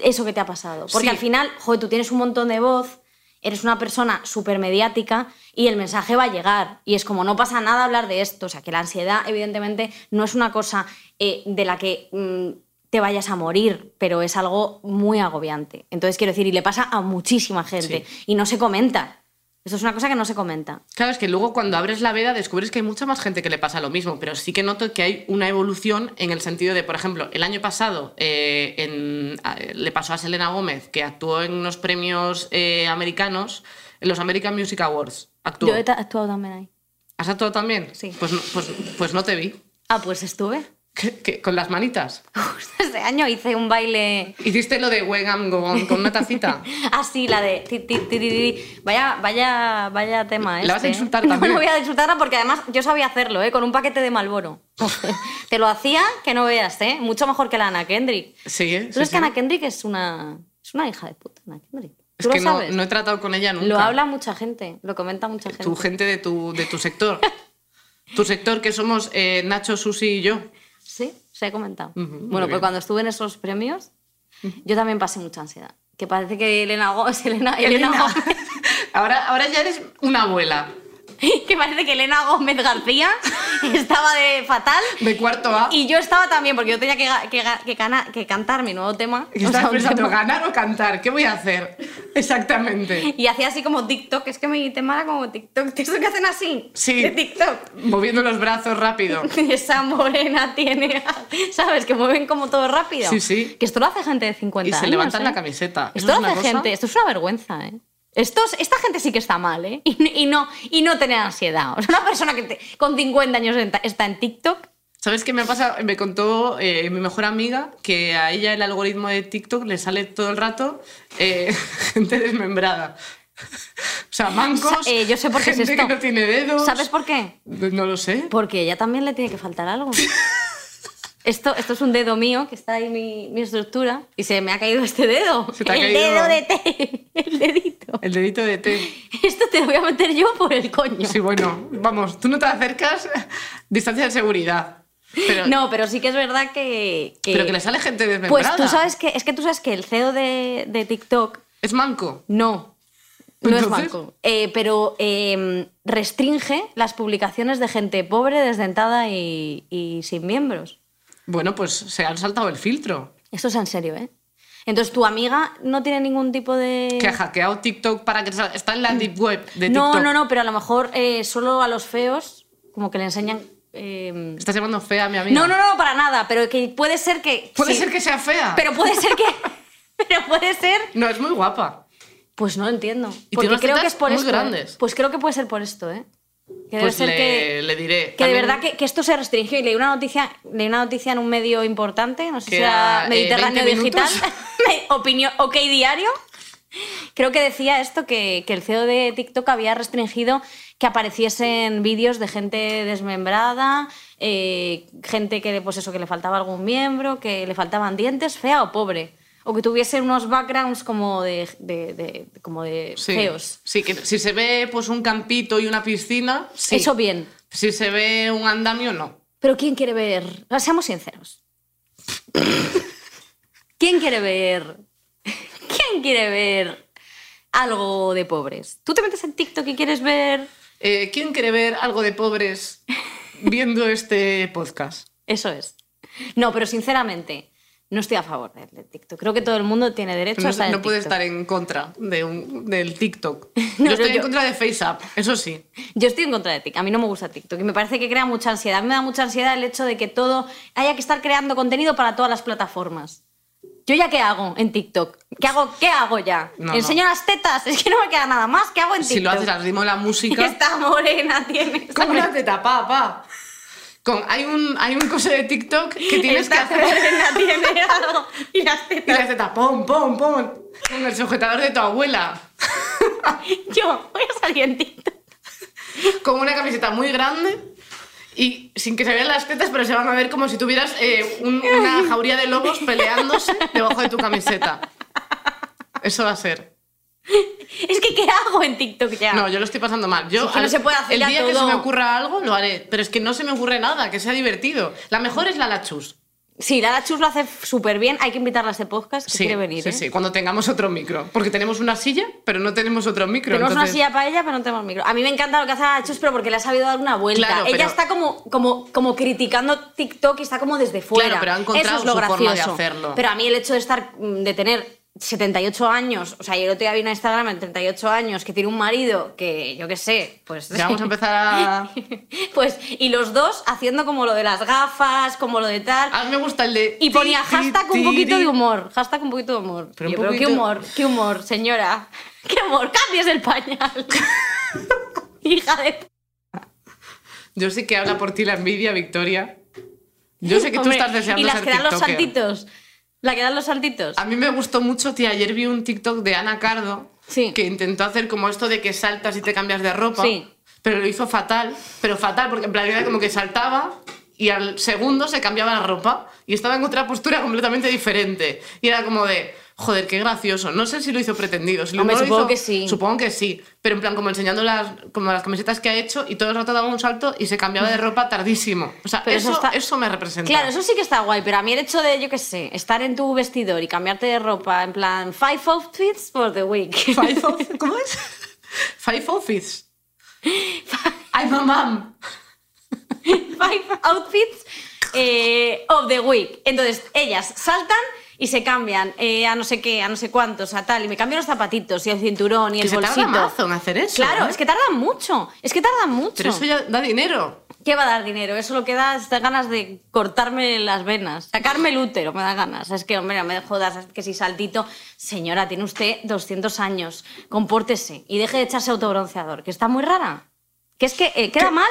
eso que te ha pasado. Porque Sí. al final, joder, tú tienes un montón de voz, eres una persona súper mediática y el mensaje va a llegar. Y es como, no pasa nada hablar de esto. O sea, que la ansiedad, evidentemente, no es una cosa eh, de la que mm, te vayas a morir, pero es algo muy agobiante. Entonces, quiero decir, y le pasa a muchísima gente. Y no se comenta. Esto es una cosa que no se comenta. Claro, es que luego cuando abres la veda descubres que hay mucha más gente que le pasa lo mismo, pero sí que noto que hay una evolución en el sentido de, por ejemplo, el año pasado eh, en- le pasó a Selena Gómez, que actuó en unos premios eh, americanos, en los American Music Awards. Actuó. Yo he actuado también ahí. ¿Has actuado también? Sí. Pues, pues, pues no te vi. Ah, pues estuve. ¿Qué- qué? con las manitas. Justo ese año hice un baile ¿Hiciste lo de When I'm Gone con una tacita? Ah, sí, la de... ti, ti, ti, ti, ti. Vaya, vaya, vaya tema ¿La vas a este, ¿eh? insultar No, también? No voy a insultarla porque además yo sabía hacerlo, ¿eh? Con un paquete de Malboro. Te lo hacía que no veas, ¿eh? Mucho mejor que la Ana Kendrick. Sí, ¿eh? ¿Tú sabes sí. que Ana Kendrick es una, es una hija de puta, Ana Kendrick? Es ¿Tú que lo no, sabes? no he tratado con ella nunca. Lo habla mucha gente, lo comenta mucha gente. Tu gente de tu, de tu sector. tu sector que somos eh, Nacho, Susi y yo. Sí, se ha comentado. Bueno, pues cuando estuve en esos premios, yo también pasé mucha ansiedad. Que parece que Elena Gómez... Elena, Elena Elena. Gómez ahora, ahora ya eres una abuela que parece que Elena Gómez García estaba de fatal. de cuarto A. Y yo estaba también, porque yo tenía que, que, que cana- que cantar mi nuevo tema. Y o sea, estás pensando, tema- ¿ganar o cantar? ¿Qué voy a hacer? Exactamente. Y hacía así como TikTok, es que mi tema era como TikTok. ¿Eso que hacen así? Sí. De TikTok. Moviendo los brazos rápido. Esa morena tiene. ¿Sabes? Que mueven como todo rápido. Sí, sí. Que esto lo hace gente de 50 Y se años. levantan ¿eh? la camiseta. Esto lo hace cosa- gente. Esto es una vergüenza, ¿eh? Esto es- esta gente sí que está mal, ¿eh? Y, y no, y no tener ansiedad. O sea, una persona que te- con 50 años está en TikTok. ¿Sabes qué me pasa? Me contó eh, mi mejor amiga que a ella el algoritmo de TikTok le sale todo el rato eh, gente desmembrada. O sea, mancos, eh, yo sé por qué es gente esto. que no tiene dedos. ¿Sabes por qué? No lo sé. Porque ella también le tiene que faltar algo. Esto, esto es un dedo mío, que está ahí mi, mi estructura, y se me ha caído este dedo. Se te ha el caído- dedo de té. El dedito. El dedito de té. Esto te lo voy a meter yo por el coño. Sí, bueno, vamos, tú no te acercas, distancia de seguridad. Pero, No, pero sí que es verdad que. que- pero que le sale gente Pues desmembrada. tú sabes que. Es que tú sabes que el CEO de, de TikTok. Es manco. No. No es banco. Eh, pero eh, restringe las publicaciones de gente pobre, desdentada y, y sin miembros. Bueno, pues se han saltado el filtro. Esto es en serio, ¿eh? Entonces, tu amiga no tiene ningún tipo de. Que ha hackeado TikTok para que... Está en la deep web de no, TikTok. no, no, pero a lo mejor eh, solo a los feos, como que le enseñan. eh, Estás llamando fea a mi amiga. No, no, no, para nada, pero que puede ser que. Puede sí, ser que sea fea. Pero puede ser que. pero puede ser. No, es muy guapa. Pues no lo entiendo. Y Porque creo que es por muy esto. ¿eh? grandes. Pues creo que puede ser por esto, ¿eh? Que debe Pues ser le, que. le diré. Que de verdad que, que esto se restringió y leí una noticia, leí una noticia en un medio importante, no sé si era eh, Mediterráneo 20 Digital, opinión, OK Diario. Creo que decía esto, que, que el CEO de TikTok había restringido que apareciesen vídeos de gente desmembrada, eh, gente que, pues eso, que le faltaba algún miembro, que le faltaban dientes, fea o pobre. O que tuviesen unos backgrounds como de, de- de- como de Sí. feos. Sí, que si se ve pues un campito y una piscina, sí. Eso bien. Si se ve un andamio, no. Pero ¿quién quiere ver? Sea, Seamos sinceros. ¿Quién quiere ver? ¿Quién quiere ver algo de pobres? ¿Tú te metes en TikTok y quieres ver Eh, ¿Quién quiere ver algo de pobres viendo este podcast? Eso es. No, pero sinceramente, no estoy a favor del de TikTok. Creo que todo el mundo tiene derecho a No, estar no en puede TikTok. estar en contra de un- del TikTok. No, yo estoy yo- en contra de FaceApp, eso sí. Yo estoy en contra de TikTok. A mí no me gusta TikTok y me parece que crea mucha ansiedad. A mí me da mucha ansiedad el hecho de que todo haya que estar creando contenido para todas las plataformas. ¿Yo ya qué hago en TikTok? ¿Qué hago, qué hago ya? No, ¿Enseño las tetas? Es que no me queda nada más. ¿Qué hago en TikTok? Si lo haces al ritmo de la música. esta morena tiene... Con una teta, pa, pa. Con, hay, un, hay un coso de TikTok que tienes que hacer. tiene algo. Y las Y tetas... la teta, pom, pom, pom. Con el sujetador de tu abuela. Yo voy a salir en TikTok. Con una camiseta muy grande. Y sin que se vean las tetas, pero se van a ver como si tuvieras eh, un- una jauría de lobos peleándose debajo de tu camiseta. Eso va a ser. Es que, ¿qué hago en TikTok ya? No, yo lo estoy pasando mal. Yo, que no al- se puede hacer el ya día que se me ocurra algo, lo haré. Pero es que no se me ocurre nada, que sea divertido. La mejor es la Lachus. Sí, Lara Chus lo hace súper bien. Hay que invitarla a este podcast que Sí, quiere venir. sí, ¿eh? sí, cuando tengamos otro micro. Porque tenemos una silla, pero no tenemos otro micro. Tenemos una silla para ella, pero no tenemos micro. A mí me encanta lo que hace Lara Chus, pero porque le ha sabido dar una vuelta. Claro, ella pero- está como, como, como criticando TikTok y está como desde fuera. Claro, pero ha encontrado Eso es lo su forma de gracioso. hacerlo. Pero a mí el hecho de estar, mm, de tener 78 años, o sea, yo otro día vi una Instagram en 38 años que tiene un marido que, yo qué sé, pues... Ya vamos a empezar a... pues, y los dos haciendo como lo de las gafas, como lo de tal. A mí me gusta el de... Y ponía hashtag un poquito de humor. Hashtag un poquito de humor. Pero un qué humor, qué humor, señora. Qué humor, cambies el pañal. Hija de... Yo sé que habla por ti la envidia, Victoria. Yo sé que tú Hombre, estás deseando Y las ser que dan los saltitos. La que dan los saltitos. A mí me gustó mucho, tía. Ayer vi un TikTok de Ana Cardo Sí. que intentó hacer como esto de que saltas y te cambias de ropa. Sí. Pero lo hizo fatal. Pero fatal, porque en plan era como que saltaba y al segundo se cambiaba la ropa y estaba en otra postura completamente diferente. Y era como de, joder, qué gracioso. No sé si lo hizo pretendido. Si Hombre, no lo supongo hizo- que sí. Supongo que sí. Pero en plan, como enseñando las, como las camisetas que ha hecho y todo el rato daba un salto y se cambiaba de ropa tardísimo. O sea, Pero eso, eso eso, está- me representa. Claro, eso sí que está guay, pero a mí el hecho de, yo qué sé, estar en tu vestidor y cambiarte de ropa, en plan, five outfits for the week. Five outfits- ¿Cómo es? Five outfits. I'm a mom. five outfits eh, of the week. Entonces, ellas saltan y se cambian eh, a no sé qué, a no sé cuántos, a tal, y me cambio los zapatitos y el cinturón y Que el se bolsito. tarda mazo en hacer eso. Claro, ¿eh? es que tardan mucho. Es que tardan mucho. Pero eso ya da dinero. ¿Qué va a dar dinero? Eso lo que da es ganas de cortarme las venas. Sacarme el útero me da ganas. Es que, hombre, no me jodas. Que si saltito... Señora, tiene usted 200 años. Compórtese y deje de echarse autobronceador, que está muy rara. Que es que eh, queda mal.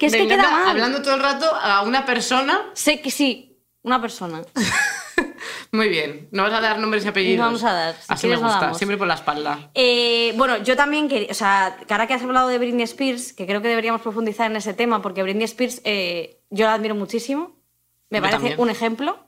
Que es que queda mal. Hablando todo el rato a una persona. Sé que sí, una persona. Muy bien. No vas a dar nombres y apellidos. Vamos a dar. Si Así me gusta. damos. Siempre por la espalda. Eh, bueno, yo también quería, o sea, que ahora que has hablado de Britney Spears, que creo que deberíamos profundizar en ese tema, porque Britney Spears eh, yo la admiro muchísimo, me Yo parece también. un ejemplo.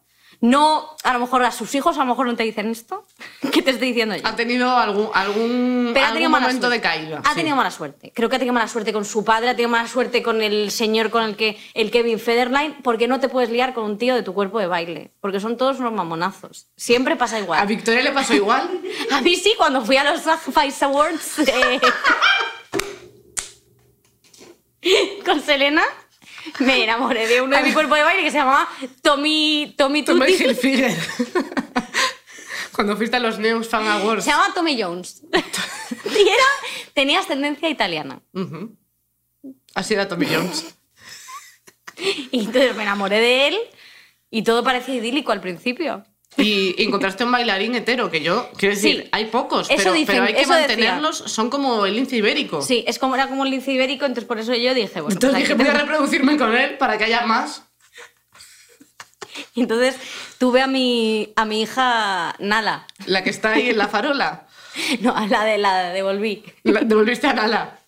No, a lo mejor a sus hijos a lo mejor no te dicen esto, que te estoy diciendo yo. Ha tenido algún, algún, Pero ha algún tenido momento suerte. de caída. Ha sí. tenido mala suerte. Creo que ha tenido mala suerte con su padre, ha tenido mala suerte con el señor con el que, el Kevin Federline, porque no te puedes liar con un tío de tu cuerpo de baile, porque son todos unos mamonazos. Siempre pasa igual. A Victoria le pasó igual. A mí sí, cuando fui a los Vice Awards eh, con Selena, me enamoré de uno de mi cuerpo de baile que se llamaba Tommy, Tommy Tommy. Hilfiger. Cuando fuiste a los News Fan Awards. Se llamaba Tommy Jones. y era, tenía ascendencia italiana. Ujú. Así era Tommy Jones. Y entonces me enamoré de él y todo parecía idílico al principio. Y encontraste un bailarín hetero, que yo, quiero decir, Sí. hay pocos, pero, dicen, pero hay que decía. mantenerlos, son como el lince ibérico. Sí, es como, era como el lince ibérico, entonces por eso yo dije, bueno, Entonces pues dije, voy a reproducirme con él para que haya más. Y entonces tuve a mi, a mi hija Nala. La que está ahí en la farola. No, a la de la devolví. La- devolviste a Nala.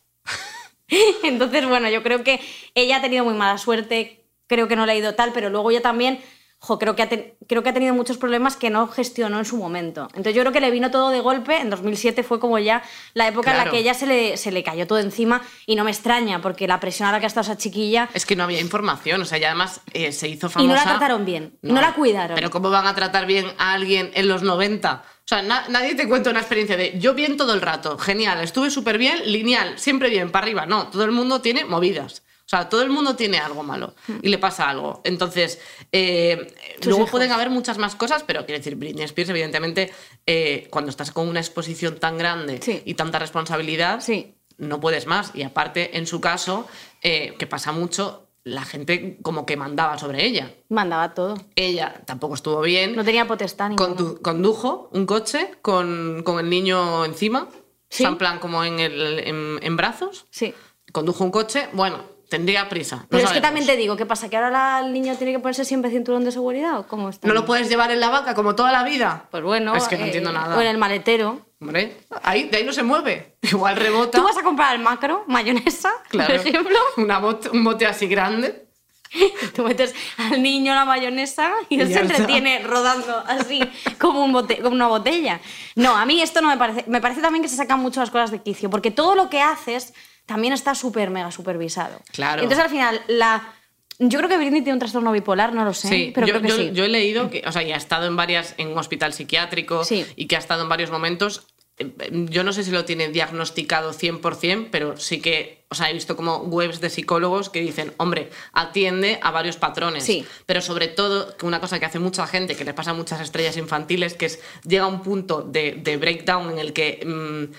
Entonces, bueno, yo creo que ella ha tenido muy mala suerte, creo que no le ha ido tal, pero luego ya también, jo, creo que, ha ten- creo que ha tenido muchos problemas que no gestionó en su momento. Entonces yo creo que le vino todo de golpe, en 2007 fue como ya la época en la Claro. que ella se le, se le cayó todo encima y no me extraña, porque la presión a la que ha estado esa chiquilla... Es que no había información, o sea, ya además eh, se hizo Y famosa. no la trataron bien, no la cuidaron. Pero ¿cómo van a tratar bien a alguien en los 90? O sea, na- nadie te cuenta una experiencia de yo bien todo el rato, genial, estuve súper bien, lineal, siempre bien, para arriba. No, todo el mundo tiene movidas. O sea, todo el mundo tiene algo malo y le pasa algo. Entonces, eh, luego hijos. pueden haber muchas más cosas, pero quiero decir, Britney Spears, evidentemente, eh, cuando estás con una exposición tan grande Sí. y tanta responsabilidad, Sí. no puedes más. Y aparte, en su caso, eh, que pasa mucho, la gente como que mandaba sobre ella. Mandaba todo. Ella tampoco estuvo bien. No tenía potestad ninguna. Condu- condujo un coche con, con el niño encima, Sí. o sea, en plan como en, el, en, en brazos. Sí. Condujo un coche, bueno, tendría prisa. no Pero es que sabemos. también te digo, ¿qué pasa? ¿Que ahora el niño tiene que ponerse siempre cinturón de seguridad o cómo está? ¿No lo puedes llevar en la vaca como toda la vida? Pues bueno, Es que no eh, entiendo nada. O en el maletero. Hombre, ahí, de ahí no se mueve. Igual rebota. ¿Tú vas a comprar el macro, mayonesa, Claro. por ejemplo? Una bot- un bote así grande. Tú metes al niño la mayonesa y él se entretiene rodando así como, un bote- como una botella. No, a mí esto no me parece. Me parece también que se sacan mucho las cosas de quicio, porque todo lo que haces también está súper mega supervisado. Claro. Entonces al final, la. Yo creo que Britney tiene un trastorno bipolar, no lo sé, Sí, pero yo, creo que yo- sí. yo he leído que, o sea, y ha estado en varias, en un hospital psiquiátrico Sí. y que ha estado en varios momentos. Eh, Yo no sé si lo tiene diagnosticado 100%, pero sí que, o sea, he visto como webs de psicólogos que dicen, hombre, atiende a varios patrones. Sí. Pero sobre todo, una cosa que hace mucha gente, que le pasa a muchas estrellas infantiles, que es llega a un punto de, de breakdown en el que mm,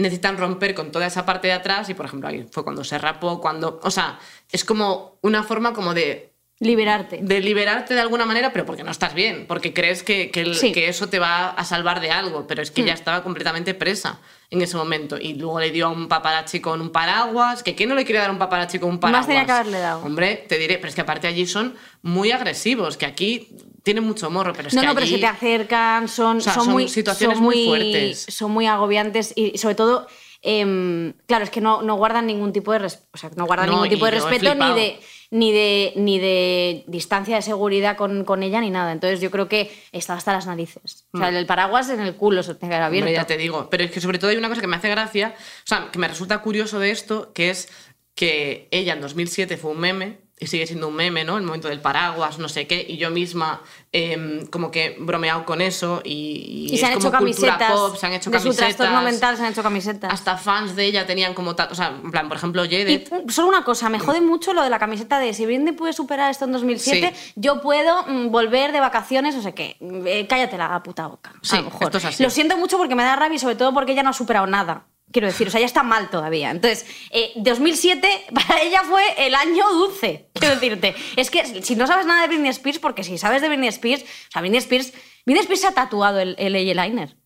necesitan romper con toda esa parte de atrás y, por ejemplo, ahí fue cuando se rapó, cuando, o sea, es como una forma como de Liberarte. de liberarte de alguna manera, pero porque no estás bien, porque crees que, que el- Sí. que eso te va a salvar de algo, pero es que ya estaba completamente presa en ese momento. Y luego le dio a un paparazzi con un paraguas, que ¿quién no le quería dar un paparazzi con un paraguas? Más tenía que haberle dado. Hombre, te diré, pero es que aparte allí son muy agresivos, que aquí tienen mucho morro, pero es no, que no, pero allí- se te acercan, son, O sea, son, son muy, situaciones son muy fuertes. Son muy agobiantes y sobre todo, em, claro, es que no, no guardan ningún tipo de, res- o sea, no guardan No, ningún tipo de respeto ni de, ni, de, ni de distancia de seguridad con, con ella ni nada. Entonces yo creo que está hasta las narices. O sea, el paraguas en el culo se te queda abierto. Mm. Hombre, ya te digo. Pero es que sobre todo hay una cosa que me hace gracia, o sea, que me resulta curioso de esto, que es que ella en 2007 fue un meme y sigue siendo un meme, ¿no? El momento del paraguas, no sé qué, y yo misma em, como que bromeado con eso y, Y se han es hecho como camisetas. pop, se han hecho de su trastorno mental se han hecho camisetas. Hasta fans de ella tenían como tal, o sea, en plan, por ejemplo, Y Jedet. mm, solo una cosa, me jode mucho lo de la camiseta de si Britney puede superar esto en 2007, Sí. yo puedo mm, volver de vacaciones, o sea que eh, cállate la puta boca. Sí, a lo mejor. esto es así. Lo siento mucho porque me da rabia y sobre todo porque ella no ha superado nada. Quiero decir, o sea, ya está mal todavía. Entonces, eh, 2007 para ella fue el año dulce, quiero decirte. Es que si no sabes nada de Britney Spears, porque si sabes de Britney Spears, o sea, Britney Spears, Britney Spears se ha tatuado el, el eyeliner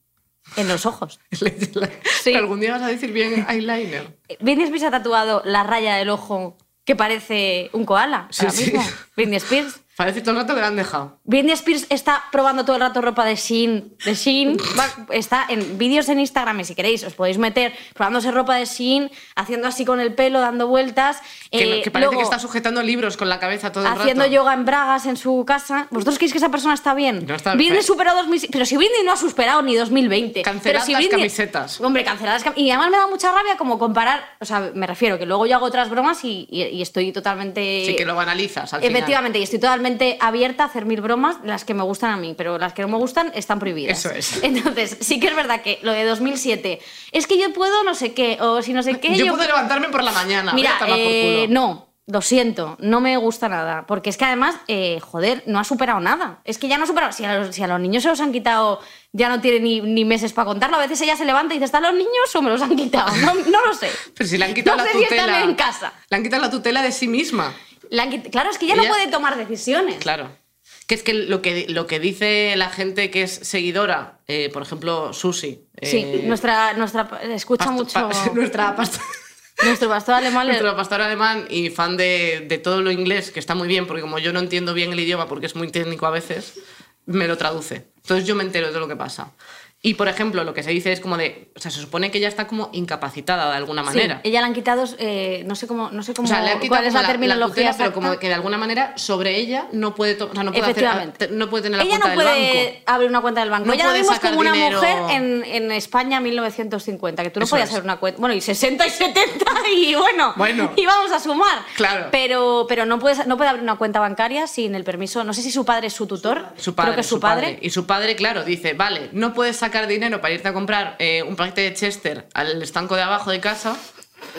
en los ojos. Sí. Algún día vas a decir bien eyeliner. Britney Spears ha tatuado la raya del ojo que parece un koala. Sí, ahora sí. Britney Spears. Parece todo el rato que la han dejado. Britney Spears está probando todo el rato ropa de Shein. De Shein. Está en vídeos en Instagram y si queréis os podéis meter probándose ropa de Shein, haciendo así con el pelo, dando vueltas. Que, eh, que parece luego que está sujetando libros con la cabeza todo el haciendo rato. yoga en bragas en su casa. ¿Vosotros creéis que esa persona está bien? No está- Britney superó 2000, pero si Britney no ha superado ni 2020. Cancelad pero si las Britney- camisetas. Hombre, cancelad las cam- Y además me da mucha rabia como comparar, o sea, me refiero que luego yo hago otras bromas y, y- y estoy totalmente Sí, que lo analizas al final. Efectivamente, y estoy totalmente abierta a hacer mil bromas, las que me gustan a mí, pero las que no me gustan están prohibidas. Eso es. Entonces, sí que es verdad que lo de 2007, es que yo puedo no sé qué, o si no sé qué. Yo, puedo levantarme por la mañana. Mira, eh, no, lo siento, no me gusta nada. Porque es que además, eh, joder, no ha superado nada. Es que ya no ha superado. Si a los, si a los niños se los han quitado, ya no tiene ni, ni meses para contarlo. A veces ella se levanta y dice, ¿están los niños o me los han quitado? No, no lo sé. Pero si le han quitado no la sé si tutela. están en casa. Le han quitado la tutela de sí misma. Claro, es que ya no puede tomar decisiones. Claro. Que es que lo que, lo que dice la gente que es seguidora, eh, por ejemplo, Susi. Sí, eh, nuestra, nuestra escucha pasto- mucho. pa- nuestra past- nuestro pastor alemán. le- nuestro pastor alemán y fan de, de todo lo inglés, que está muy bien, porque como yo no entiendo bien el idioma, porque es muy técnico a veces, me lo traduce. Entonces yo me entero de lo que pasa. Y, por ejemplo, lo que se dice es como de... O sea, se supone que ella está como incapacitada de alguna Sí, manera. ella la han quitado, eh, no sé cómo, no sé cómo, O sea, le han quitado cuál es la, terminología tutela, pero como que de alguna manera sobre ella no puede, o sea, no puede, hacer- no puede tener la ella cuenta no del puede banco. abrir una cuenta del banco. No ella la puede vimos como una dinero. mujer en, en España 1950, que tú no Eso podías es. abrir una cuenta. Bueno, y 60 y 70 y bueno, Bueno. y vamos a sumar. Claro. Pero, pero no, puedes, no puede abrir una cuenta bancaria sin el permiso. No sé si su padre es su tutor. Su padre, Creo que es su, padre. Y su padre, claro, dice, vale, no puedes sacar dinero para irte a comprar eh, un paquete de Chester al estanco de abajo de casa.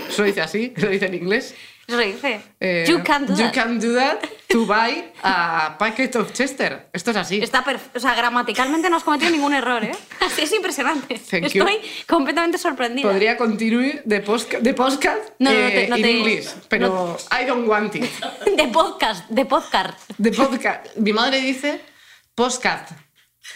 Eso dice así, lo dice en inglés. Eso dice. Eh, you can't do you that. can do that to buy a packet of Chester. Esto es así. Está o sea, gramaticalmente no has cometido ningún error, ¿eh? Es impresionante. Thank you. Estoy completamente sorprendida. Podría continuar de, posca- de podcast No, no, no eh, te- no in te- English, pero I don't want it. De podcast, de podcast. De podcast. Mi madre dice podcast.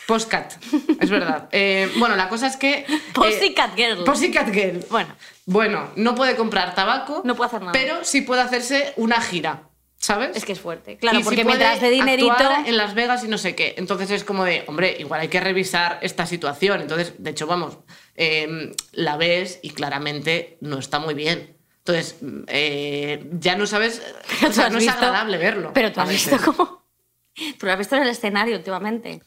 Postcat, es verdad. Eh, bueno, la cosa es que... eh, Pussycat Girl. Pussycat Girl. Bueno. Bueno, no puede comprar tabaco. No puede hacer nada. Pero sí puede hacerse una gira, ¿sabes? Es que es fuerte. Claro, Y si porque puede mientras de dinerito. actuar en Las Vegas y no sé qué. Entonces es como de, hombre, igual hay que revisar esta situación. Entonces, de hecho, vamos, eh, la ves y claramente no está muy bien. Entonces, eh, ya no sabes, o sea, no es agradable verlo. Pero tú has veces. visto cómo. Tú lo has visto en el escenario últimamente.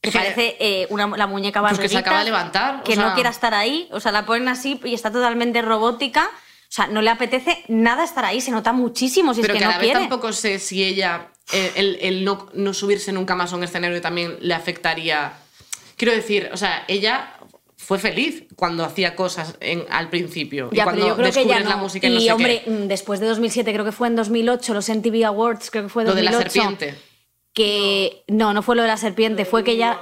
Que que- parece eh, una, la muñeca Pues que se acaba de levantar, o Que no sea- quiera estar ahí. O sea, la ponen así y está totalmente robótica. O sea, no le apetece nada estar ahí. Se nota muchísimo si Pero es que, que, a no la vez quiere. tampoco sé si ella, eh, el, el no, no subirse nunca más a un escenario también le afectaría. Quiero decir, o sea, ella fue feliz cuando hacía cosas en, al principio. y Ya, cuando pero yo creo que descubres ya la no. música y y no sé hombre, qué. mm, después de 2007, creo que fue en 2008, los MTV Awards, creo que fue Lo de 2008. la serpiente. Que no, no fue lo de la serpiente, fue que ella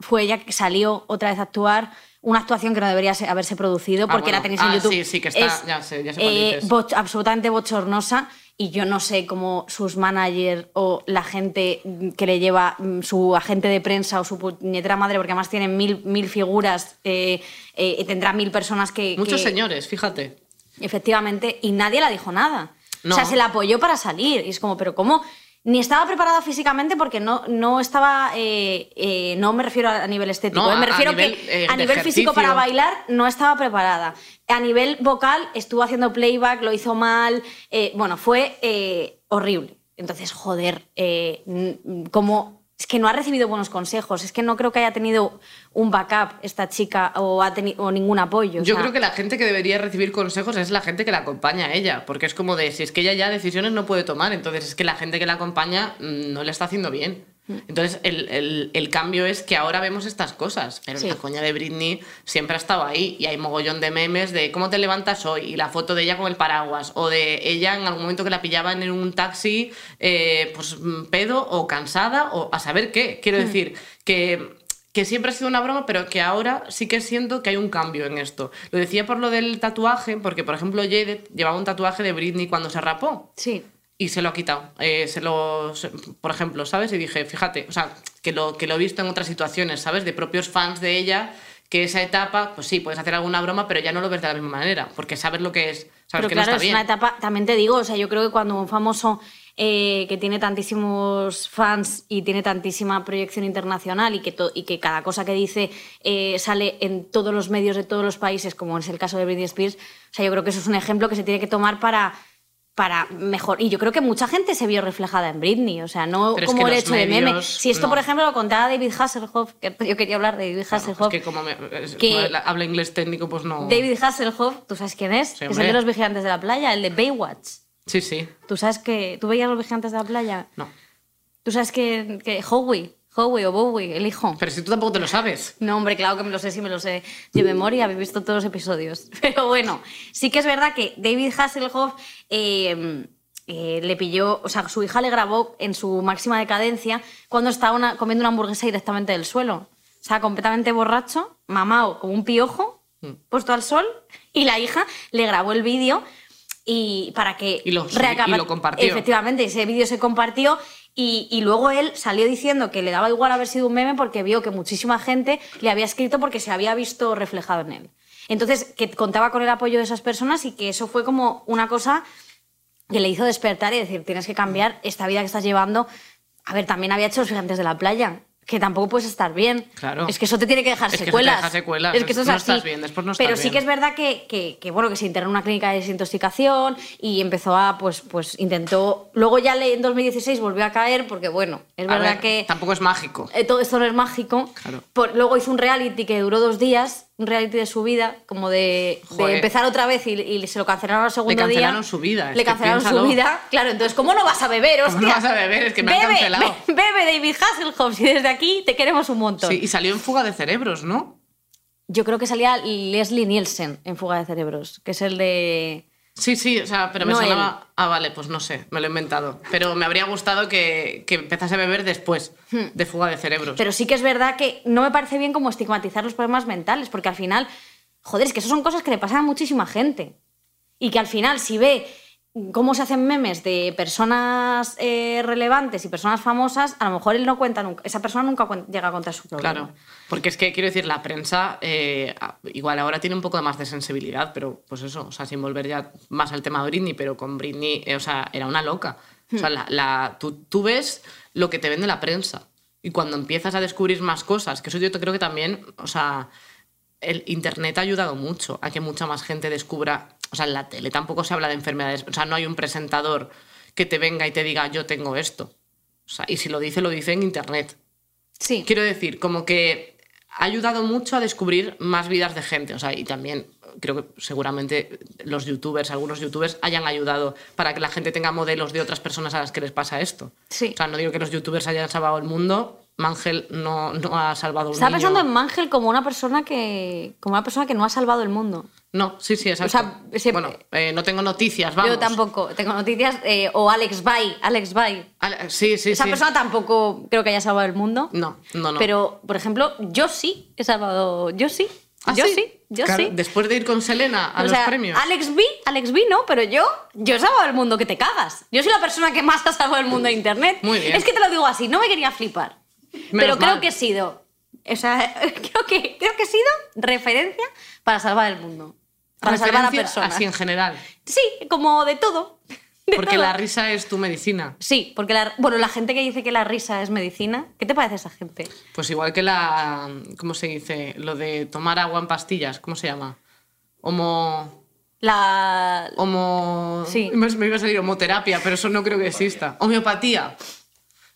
fue ella que salió otra vez a actuar. Una actuación que no debería se- haberse producido Ah, porque la bueno. tenéis en Ah, YouTube. sí, sí, que está- ya sé- ya sé cuál eh, dices. absolutamente bochornosa. Y yo no sé cómo sus managers o la gente que le lleva, mm, su agente de prensa o su puñetera madre, porque además tienen mil, mil figuras, eh, eh, y tendrá mil personas que. Muchos que- señores, fíjate. Efectivamente, y nadie la dijo nada. No. O sea, se la apoyó para salir. Y es como, pero ¿cómo? Ni estaba preparada físicamente porque no, no estaba. eh, eh, no me refiero a nivel estético, No, eh, me a- a refiero nivel, que a nivel físico para bailar no estaba preparada. A nivel vocal estuvo haciendo playback, lo hizo mal. bueno, fue horrible. Entonces, joder, como. Es que no ha recibido buenos consejos, es que no creo que haya tenido un backup esta chica o, ha o ningún apoyo. o Yo sea, creo que la gente que debería recibir consejos es la gente que la acompaña a ella, porque es como de si es que ella ya decisiones no puede tomar, entonces es que la gente que la acompaña mm, no le está haciendo bien. Entonces el, el- el cambio es que ahora vemos estas cosas, pero Sí. la coña de Britney siempre ha estado ahí y hay mogollón de memes de cómo te levantas hoy y la foto de ella con el paraguas o de ella en algún momento que la pillaban en un taxi eh, pues mm, pedo o cansada o a saber qué. Quiero decir que que siempre ha sido una broma, pero que ahora sí que siento que hay un cambio en esto. Lo decía por lo del tatuaje, porque por ejemplo Jade llevaba un tatuaje de Britney cuando se rapó Sí. Y se lo ha quitado. Eh, se lo, se- por ejemplo, ¿sabes? Y dije, fíjate, o sea, que lo, que lo he visto en otras situaciones, ¿sabes? De propios fans de ella, que esa etapa, pues sí, puedes hacer alguna broma, pero ya no lo ves de la misma manera, porque sabes lo que es, sabes Pero que claro, no es está bien. una etapa, también te digo, o sea, yo creo que cuando un famoso eh, que tiene tantísimos fans y tiene tantísima proyección internacional y que, to- y que cada cosa que dice eh, sale en todos los medios de todos los países, como es el caso de Britney Spears, o sea, yo creo que eso es un ejemplo que se tiene que tomar para para mejor y yo creo que mucha gente se vio reflejada en Britney o sea no Pero es como que el hecho de meme si esto no. por ejemplo lo contaba David Hasselhoff que yo quería hablar de David Claro, Hasselhoff es que como, me- es- que- como él habla inglés técnico, pues no... David Hasselhoff tú sabes quién es Sí, que es el de los vigilantes de la playa el de Baywatch Sí, sí, Tú sabes que. ¿Tú veías los vigilantes de la playa? no. Tú sabes que. que Howie, Howie o Bowie, el hijo. Pero si tú tampoco te lo sabes. No, hombre, claro que me lo sé, sí me lo sé de memoria, habéis visto todos los episodios. Pero bueno, sí que es verdad que David Hasselhoff eh, eh, le pilló, o sea, su hija le grabó en su máxima decadencia cuando estaba una- comiendo una hamburguesa directamente del suelo. O sea, completamente borracho, mamado, como un piojo, Mm. puesto al sol, y la hija le grabó el vídeo y para que Y lo y lo compartió. Efectivamente, ese vídeo se compartió y, luego él salió diciendo que le daba igual haber sido un meme porque vio que muchísima gente le había escrito porque se había visto reflejado en él. Entonces, que contaba con el apoyo de esas personas y que eso fue como una cosa que le hizo despertar y decir, tienes que cambiar esta vida que estás llevando. A ver, también había hecho los gigantes de la playa, que tampoco puedes estar bien. Claro. Es que eso te tiene que dejar Es que eso te secuelas. deja secuelas. Es que eso es No así. estás bien, después no estás Pero sí bien. que es verdad que, que- que, bueno, que se internó en una clínica de desintoxicación y empezó a, pues, pues intentó... Luego ya en 2016 volvió a caer porque, bueno, es A verdad ver, que... Tampoco es mágico. Eh, todo esto no es mágico. Claro. Por- luego hizo un reality que duró dos días, un reality de su vida, como de, de empezar otra vez y, y se lo cancelaron al segundo día. cancelaron su vida, Le cancelaron su vida. Claro, entonces, ¿cómo no vas a beber, ¿Cómo hostia? no vas a beber? Es que me han Bebe, cancelado. be- Bebe, David Hasselhoff, y desde aquí te queremos un montón. Sí, y salió en fuga de cerebros, ¿no? Yo creo que salía Leslie Nielsen en Fuga de Cerebros, que es el de... Sí, sí, o sea, pero me No sonaba. Ah, vale, pues no sé, me lo he inventado. Pero me habría gustado que, que empezase a beber después de fuga de cerebros. Hmm. Pero sí que es verdad que no me parece bien como estigmatizar los problemas mentales, porque al final, joder, es que eso son cosas que le pasan a muchísima gente. Y que al final, si ve cómo se hacen memes de personas eh, relevantes y personas famosas, a lo mejor él no cuenta nunca, esa persona nunca llega a contar su problema. Claro, porque es que quiero decir, la prensa eh, a- igual ahora tiene un poco más de sensibilidad, pero pues eso, o sea, sin volver ya más al tema de Britney, pero con Britney, eh, o sea, era una loca. O sea, la, la- tú, tú ves lo que te vende la prensa y cuando empiezas a descubrir más cosas, que eso yo creo que también, o sea, el Internet ha ayudado mucho a que mucha más gente descubra o sea, en la tele tampoco se habla de enfermedades. O sea, no hay un presentador que te venga y te diga, yo tengo esto. O sea, y si lo dice, lo dice en internet. Sí. Quiero decir, como que ha ayudado mucho a descubrir más vidas de gente. O sea, y también creo que seguramente los youtubers, algunos youtubers, hayan ayudado para que la gente tenga modelos de otras personas a las que les pasa esto. Sí. O sea, no digo que los youtubers hayan salvado el mundo. Mangel no, no ha salvado Estaba niño. pensando en Mangel como una persona que. como una persona que no ha salvado el mundo. No, sí, sí, exacto. sea, ese- Bueno, eh, no tengo noticias, vamos. Yo tampoco. Tengo noticias. eh, o Alex Bay. Alex Bay. Ale- Sí, sí, Esa sí. persona tampoco creo que haya salvado el mundo. No, no, no. Pero, por ejemplo, yo sí he salvado. Yo sí. ¿Ah, yo sí. Yo Claro, sí. Después de ir con Selena a o los sea, premios. Alex B, Alex B no, pero yo, yo he salvado el mundo que te cagas. Yo soy la persona que más ha salvado el mundo de internet. Muy bien. Es que te lo digo así, no me quería flipar. Menos pero creo mal. que he sido. O sea, creo que, creo que he sido referencia para salvar el mundo. Para salvar a personas. Así en general. Sí, como de todo. de Porque todo. la risa es tu medicina. Sí, porque la, bueno, la gente que dice que la risa es medicina, ¿qué te parece esa gente? Pues igual que la. ¿Cómo se dice? Lo de tomar agua en pastillas. ¿Cómo se llama? Homo. La. Homo. Sí. Me, me iba a salir homoterapia, pero eso no creo que exista. Homeopatía.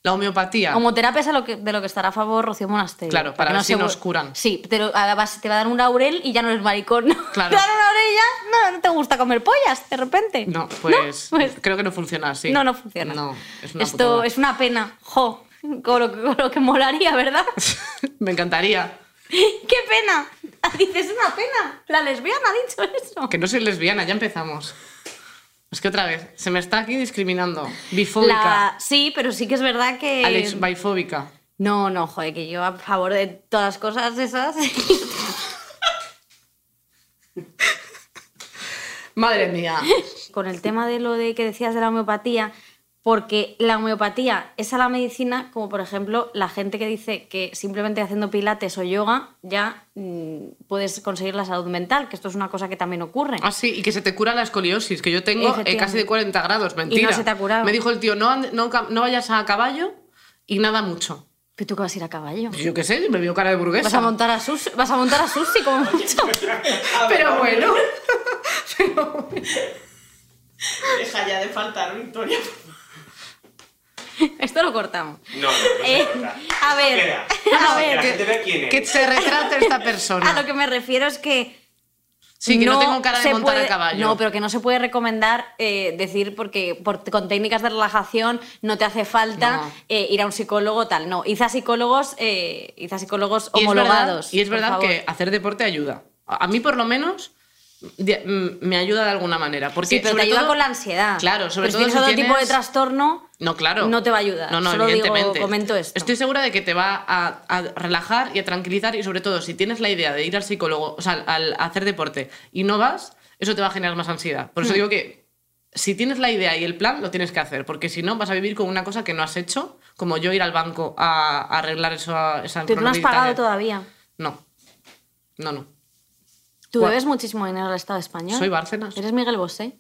La homeopatía. Homoterapia es a lo que, de lo que estará a favor Rocío Monasterio. Claro, para ver si se nos curan. Sí, pero además te va a dar un laurel y ya no eres maricón. Claro. Te dan un laurel y ya no, no te gusta comer pollas, de repente. No, pues, Pues- Creo que no funciona así. No, no funciona. No, es una Esto putada. es una pena. Jo, con lo, que- con lo que molaría, ¿verdad? Me encantaría. ¡Qué pena! Dices, es una pena. La lesbiana ha dicho eso. Que no soy lesbiana, ya empezamos. Es que otra vez, se me está aquí discriminando. Bifóbica. La- Sí, pero sí que es verdad que... Alex bifóbica. No, no, joder, que yo a favor de todas cosas esas. Madre mía. con el tema de lo de que decías de la homeopatía, porque la homeopatía es a la medicina, como por ejemplo la gente que dice que simplemente haciendo pilates o yoga ya mm, puedes conseguir la salud mental, que esto es una cosa que también ocurre. Ah, sí, y que se te cura la escoliosis, que yo tengo eh, casi de 40 grados. Mentira. se te ha curado. Me dijo el tío, no, no, no vayas a caballo y nada mucho. Pero tú que vas a ir a caballo. Pues yo qué sé, me vio cara de burguesa. Vas a montar a Susi, vas a montar a Susi como mucho. Pero bueno. Deja ya de faltar, Victoria. Esto lo cortamos. No, no, no Eh, a ver, Queda. a Que ver. la gente vea quién es. Que se retrate esta A persona. lo que me refiero es que Sí, que no, tengo cara de montar puede- a caballo. No, pero que no se puede recomendar eh, decir porque por- con técnicas de relajación no te hace falta No. eh, ir a un psicólogo tal. No, id a psicólogos, eh, id a psicólogos Y es homologados. verdad- Y es verdad que hacer deporte ayuda. A a mí, por lo menos, me ayuda de alguna manera. Porque Sí, pero te ayuda todo- con la ansiedad. Claro, sobre pero todo si tienes si otro tipo de trastorno, No, claro. no te va a ayudar. No, no, Solo digo, evidentemente. comento esto. Estoy segura de que te va a, a relajar y a tranquilizar y sobre todo si tienes la idea de ir al psicólogo, o sea, al, al hacer deporte y no vas, eso te va a generar más ansiedad. Por eso Hmm. digo que si tienes la idea y el plan, lo tienes que hacer, porque si no vas a vivir con una cosa que no has hecho, como yo ir al banco a, a arreglar eso, esa Pero tú no has pagado todavía. No. No, no. Tú Gua- debes muchísimo dinero al Estado español. Soy Bárcenas. Eres Miguel Bosé.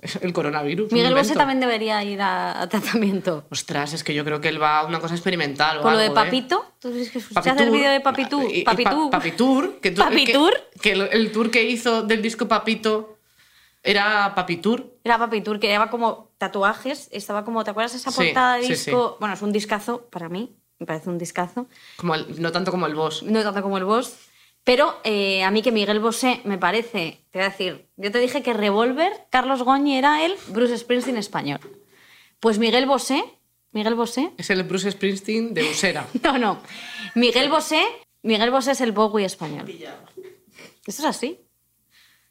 El coronavirus. Miguel Bosé también debería ir a, a tratamiento. Ostras, es que yo creo que él va a una cosa experimental o Con lo de ¿eh? Papito, ¿tú dices que escuchaste Papitur. el vídeo de Papitú? Y- y Papitú. Pa- Papitur. Que tú- Papitur. Que, que el, el tour que hizo del disco Papito era Papitur. Era Papitur, que llevaba como tatuajes, estaba como, ¿te acuerdas esa Sí, portada de sí, disco? Bueno, es un discazo para mí, me parece un discazo, Como el- no tanto como el boss. no tanto como el Boss, pero eh, a mí que Miguel Bosé me parece, te voy a decir, yo te dije que Revolver, Carlos Goñi era el Bruce Springsteen español. Pues Miguel Bosé, Miguel Bosé, Es el Bruce Springsteen de Usera. no, no, Miguel Bosé, Miguel Bosé es el Bowie español. Esto es así.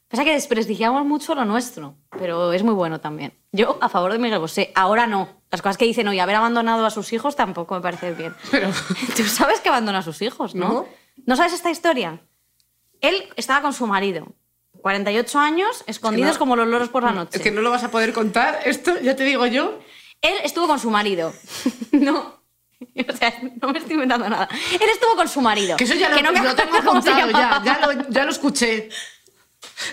Pasa que desprestigiamos mucho lo nuestro, pero es muy bueno también. Yo a favor de Miguel Bosé. Ahora no. Las cosas que dicen hoy, haber abandonado a sus hijos tampoco me parece bien. Pero Tú sabes que abandona a sus hijos, ¿no? No. ¿No sabes esta historia? Él estaba con su marido. 48 años, escondidos no- como los loros por la noche. es que no lo vas a poder contar. Esto ya te digo yo. Él estuvo con su marido. no. O sea, no me estoy inventando nada. Él estuvo con su marido. Que eso ya lo, no me lo tengo contado ya. Ya lo, ya lo escuché.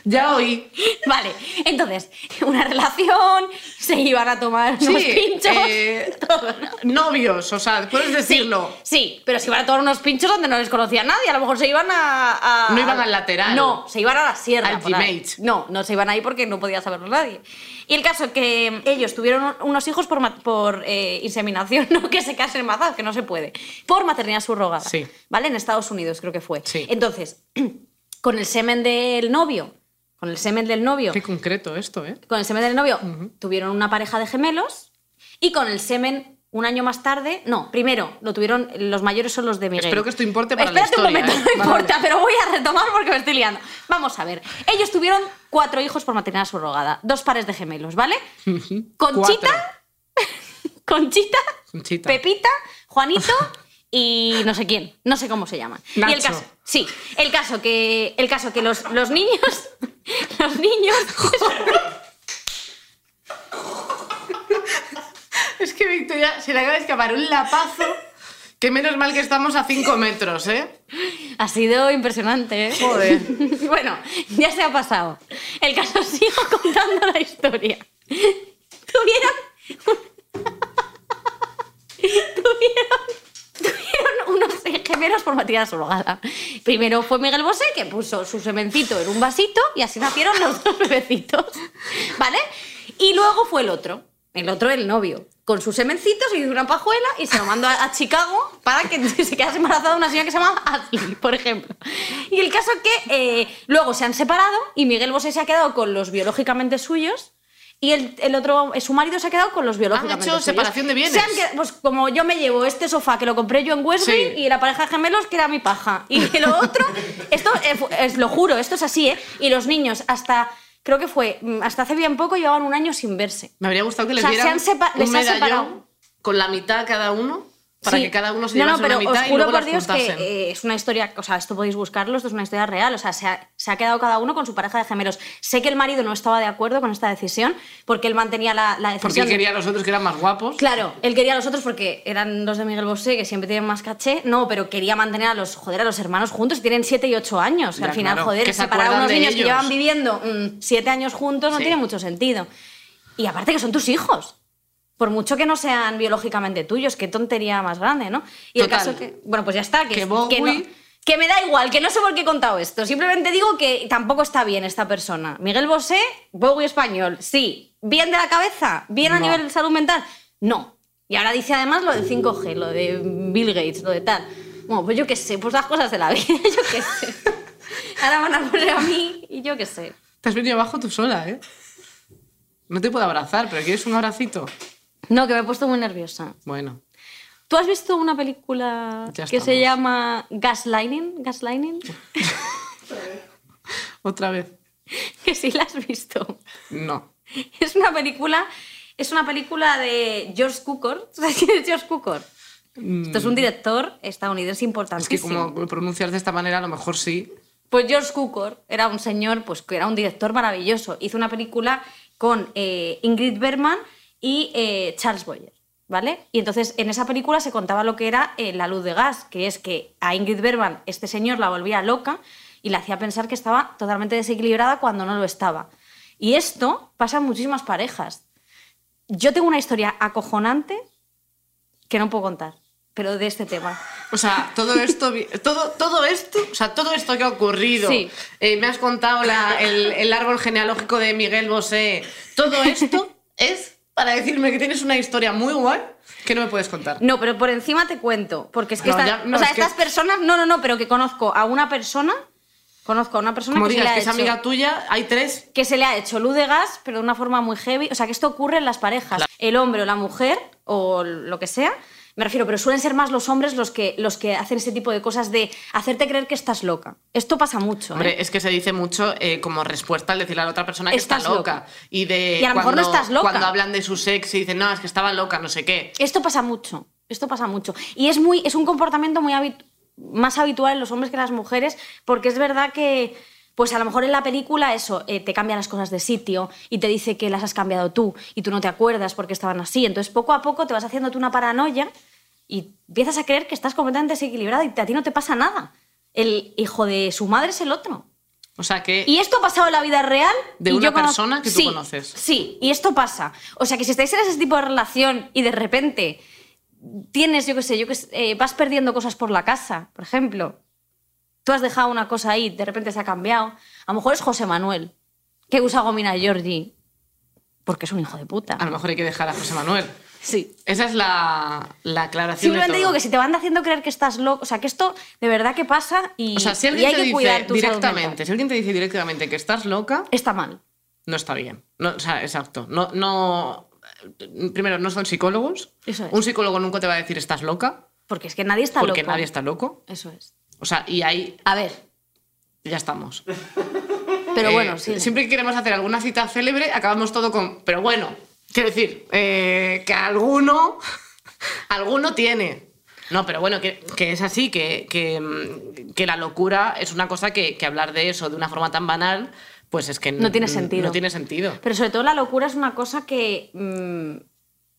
Ya oí. Vale, entonces, una relación, se iban a tomar unos Sí, pinchos. eh, todo, ¿no? Novios, o sea, puedes decirlo. Sí, sí, pero se iban a tomar unos pinchos donde no les conocía nadie. A lo mejor se iban a. a- No iban al lateral. No, se iban a la sierra. Al. Gmate. No, no se iban ahí porque no podía saberlo nadie. Y el caso es que ellos tuvieron unos hijos por, por eh, inseminación, no que se casen embarazados, que no se puede. Por maternidad subrogada. Sí. ¿Vale? En Estados Unidos creo que fue. Sí. Entonces, con el semen del novio, con el semen del novio Qué concreto esto, ¿eh? con el semen del novio tuvieron una pareja de gemelos y con el semen un año más tarde, no, primero lo tuvieron, los mayores son los de Miguel. Espero que esto importe para la Espérate historia, un momento, ¿eh? no Vale, importa, pero voy a retomar porque me estoy liando. Vamos a ver, ellos tuvieron cuatro hijos por maternidad subrogada, dos pares de gemelos, ¿vale? Conchita, Conchita, Conchita. Pepita, Juanito y no sé quién, no sé cómo se llaman. Y el caso, sí, el caso que el caso que los, los niños los niños Es que Victoria se le acaba de escapar un lapazo. Que menos mal que estamos a 5 metros, ¿eh? Ha sido impresionante, ¿eh? Joder. bueno, ya se ha pasado. El caso sigo contando la historia. Tuvieron. tuvieron. Tuvieron unos gemelos por maternidad subrogada. Primero fue Miguel Bosé, que puso su semencito en un vasito y así nacieron los dos bebecitos. ¿Vale? Y luego fue el otro. El otro, el novio. Con sus semencitos y una pajuela y se lo mandó a, Chicago para que se quedase embarazada una señora que se llama Ashley, por ejemplo. Y el caso es que eh, luego se han separado y Miguel Bosé se ha quedado con los biológicamente suyos y el, el otro, eh, su marido se ha quedado con los biológicamente hecho suyos. separación de bienes. Se han quedado- pues como yo me llevo este sofá que lo compré yo en Westbury Sí. y la pareja de gemelos que era mi paja. Y lo otro, esto es, es- lo juro, esto es así, ¿eh? Y los niños hasta, creo que fue, mm, hasta hace bien poco llevaban un año sin verse. Me habría gustado que les O sea, se dieran han sepa- un les han medallón separado. con la mitad cada uno para Sí. que cada uno se no, no, pero una mitad os y juro luego por Dios que eh, es una historia, o sea, esto podéis buscarlo, esto es una historia real, o sea, se ha, se ha quedado cada uno con su pareja de gemelos. Sé que el marido no estaba de acuerdo con esta decisión porque él mantenía la, la decisión. Porque él quería a los otros que eran más guapos. Claro, él quería a los otros porque eran los de Miguel Bosé, que siempre tienen más caché. No, pero quería mantener a los, joder, a los hermanos juntos tienen 7 y 8 años. Ya, Al final, claro, joder, que se separar a unos niños que ellos. llevan viviendo 7 años juntos no Sí. tiene mucho sentido. Y aparte que son tus hijos. Por mucho que no sean biológicamente tuyos, qué tontería más grande, ¿no? Y Total. el caso que. Bueno, pues ya está, que, Que que Bowie- no- que me da igual, que no sé por qué he contado esto. Simplemente digo que tampoco está bien esta persona. Miguel Bosé, Bowie español, sí. ¿Bien de la cabeza? ¿Bien a No. nivel de salud mental? No. Y ahora dice además lo del 5G, lo de Bill Gates, lo de tal. Bueno, pues yo qué sé, pues las cosas de la vida, yo qué sé. Ahora van a poner a mí y yo qué sé. Te has venido abajo tú sola, ¿eh? No te puedo abrazar, pero ¿quieres un abracito? No, que me he puesto muy nerviosa. Bueno, ¿Tú has visto una película Ya que se llama Gaslighting? ¿Gaslighting? otra vez. que sí la has visto. No. Es una película, es una película de George Cukor. ¿Sabes quién es George Cukor? Esto es un director estadounidense Es que como lo pronuncias de esta manera, a lo mejor sí. Pues George Cukor era un señor, pues que era un director maravilloso. Hizo una película con eh, Ingrid Bergman y eh, Charles Boyer, ¿vale? Y entonces en esa película se contaba lo que era eh, la luz de gas, que es que a Ingrid Bergman este señor la volvía loca y le hacía pensar que estaba totalmente desequilibrada cuando no lo estaba. Y esto pasa en muchísimas parejas. Yo tengo una historia acojonante que no puedo contar, pero de este tema. O sea, todo esto, todo, todo esto, o sea, todo esto que ha ocurrido. Sí. eh, me has contado la- el, el árbol genealógico de Miguel Bosé. Todo esto es para decirme que tienes una historia muy guay que no me puedes contar. No, pero por encima te cuento, porque es que, No, esta- ya- no, o sea, es que- estas personas, no, no, no, pero que conozco a una persona, conozco a una persona Como que se, le digas ha que es amiga tuya, hay tres. que se le ha hecho luz de gas, pero de una forma muy heavy, o sea, que esto ocurre en las parejas, el hombre o la mujer o lo que sea, me refiero, pero suelen ser más los hombres los que, los que hacen ese tipo de cosas de hacerte creer que estás loca. Esto pasa mucho. ¿eh? Hombre, es que se dice mucho eh, como respuesta al decirle a la otra persona que Estás está loca. loca. Y de Y a lo mejor no cuando- estás loca. Cuando hablan de su sexo y dicen, no, es que estaba loca, no sé qué. Esto pasa mucho, esto pasa mucho. Y es, muy, es un comportamiento muy más habitual en los hombres que en las mujeres, porque es verdad que, pues a lo mejor en la película eso, eh, te cambia las cosas de sitio y te dice que las has cambiado tú y tú no te acuerdas porque estaban así. Entonces poco a poco te vas haciendo tú una paranoia y empiezas a creer que estás completamente desequilibrado y a ti no te pasa nada. El hijo de su madre es el otro. O sea que... Y esto ha pasado en la vida real. De y una yo persona que tú Sí, conoces. Sí, y esto pasa. O sea que si estáis en ese tipo de relación y de repente tienes, yo qué sé, yo que sé, eh, vas perdiendo cosas por la casa, por ejemplo. Tú has dejado una cosa ahí, de repente se ha cambiado. A lo mejor es José Manuel, que usa gomina Georgie, porque es un hijo de puta. A lo mejor hay que dejar a José Manuel. Sí. Esa es la, la aclaración. Simplemente de digo que si te van haciendo creer que estás loco, o sea, que esto de verdad que pasa y, O sea, si y hay te que cuidar dice directamente, si alguien te dice directamente que estás loca, Está mal. no está bien. No, o sea, exacto. No, no, primero, no son psicólogos. Eso es. Un psicólogo nunca te va a decir estás loca, Porque es que nadie está porque loco. nadie está loco. Eso es. O sea, y ahí A ver, ya estamos. pero Eh, bueno, sí. Siempre que queremos hacer alguna cita célebre, acabamos todo con. Pero bueno, quiero decir, eh, que alguno. alguno tiene. No, pero bueno, que, que es así, que, que, mm, que la locura es una cosa que, que hablar de eso de una forma tan banal, pues es que No tiene sentido. No tiene sentido. Pero sobre todo la locura es una cosa que mm,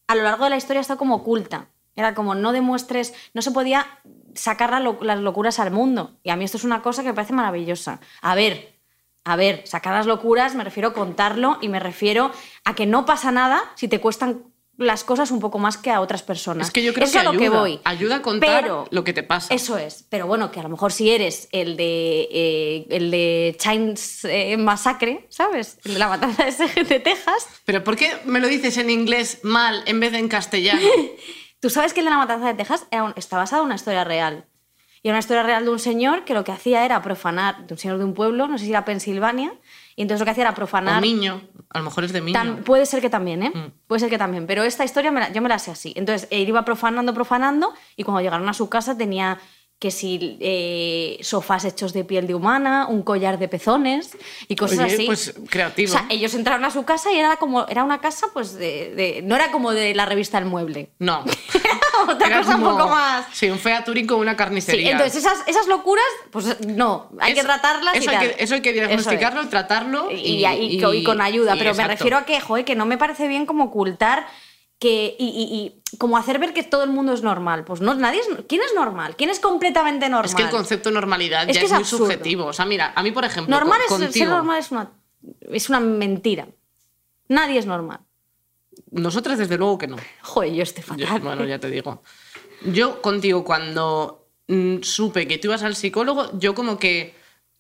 a lo largo de la historia está como oculta. Era como no demuestres, no se podía sacar la lo- las locuras al mundo. Y a mí esto es una cosa que me parece maravillosa. A ver, a ver, sacar las locuras me refiero a contarlo y me refiero a que no pasa nada si te cuestan las cosas un poco más que a otras personas. Es que yo creo Eso que es a lo que ayuda. voy. Ayuda a contar Pero lo que te pasa. Eso es. Pero bueno, que a lo mejor si eres el de eh, el de Chains eh, Massacre, ¿sabes? El de la matanza de, de Texas. Pero ¿por qué me lo dices en inglés mal en vez de en castellano? Tú sabes que el de la matanza de Texas era un- está basado en una historia real. Y era una historia real de un señor que lo que hacía era profanar, de un señor de un pueblo, no sé si era Pensilvania, y entonces lo que hacía era profanar. niño. A lo mejor es de niño. Puede ser que también, ¿eh? Mm. Puede ser que también. Pero esta historia me la- yo me la sé así. Entonces, él iba profanando, profanando, y cuando llegaron a su casa tenía que si eh, sofás hechos de piel de humana, un collar de pezones y cosas Oye, así. pues creativo. O sea, ellos entraron a su casa y era como era una casa, pues de, de- no era como de la revista El Mueble. No. Otra Era cosa un poco más. Sí, un featuring con una Sí, carnicería. entonces esas, esas locuras, pues no, hay que tratarlas eso y hay que- eso hay que Eso es. diagnosticarlo, tratarlo y, y- y- y- y con ayuda. pero me refiero a que, joder, que no me parece bien como ocultar que, y, y- y como hacer ver que todo el mundo es normal. Pues no, nadie es. ¿Quién es normal? ¿Quién es completamente normal? Es que el concepto de normalidad Es ya que es, es muy subjetivo. O sea, mira, a mí, por ejemplo, normal es, ser normal es una, es una mentira. Nadie es normal. nosotras desde luego que no. Joder, yo estoy Yo- fatal. bueno, ya te digo. Yo contigo, cuando mm, supe que tú ibas al psicólogo, yo como que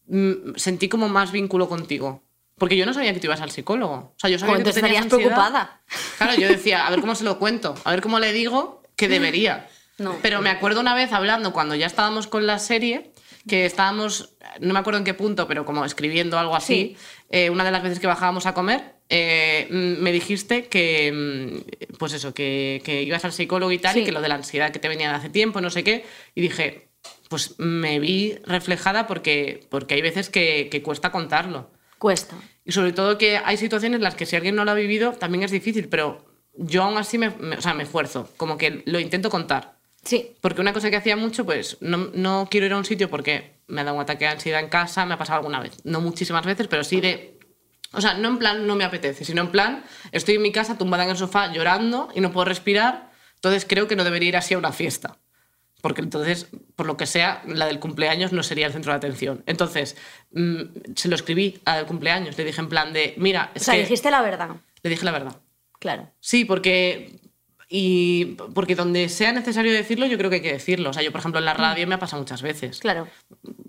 mm, sentí como más vínculo contigo. Porque yo no sabía que tú ibas al psicólogo. O sea, yo sabía que tú tenías estarías ansiedad. preocupada. Claro, yo decía, a ver cómo se lo cuento, a ver cómo le digo que debería. No. Pero me acuerdo una vez hablando cuando ya estábamos con la serie, que estábamos, no me acuerdo en qué punto, pero como escribiendo algo así, eh, una de las veces que bajábamos a comer, eh, mm, me dijiste que, mm, pues eso, que, que ibas al psicólogo y tal, Sí. y que lo de la ansiedad que te venía de hace tiempo, no sé qué, y dije, pues me vi reflejada porque, porque hay veces que, que cuesta contarlo. Cuesta. Y sobre todo que hay situaciones en las que si alguien no lo ha vivido también es difícil, pero yo aún así me, me- o sea, me esfuerzo, como que lo intento contar. Sí. Porque una cosa que hacía mucho, pues no, no quiero ir a un sitio porque me ha dado un ataque de ansiedad en casa, me ha pasado alguna vez. No muchísimas veces, pero sí de... O sea, no en plan no me apetece, sino en plan estoy en mi casa tumbada en el sofá llorando y no puedo respirar, entonces creo que no debería ir así a una fiesta. Porque entonces, por lo que sea, la del cumpleaños no sería el centro de atención. Entonces, mm, se lo escribí al cumpleaños, le dije en plan de, mira, O es sea, que... dijiste la verdad. Le dije la verdad. Claro. Sí, porque. Y porque donde sea necesario decirlo, yo creo que hay que decirlo. O sea, yo, por ejemplo, en la radio me ha pasado muchas veces. Mm. Claro.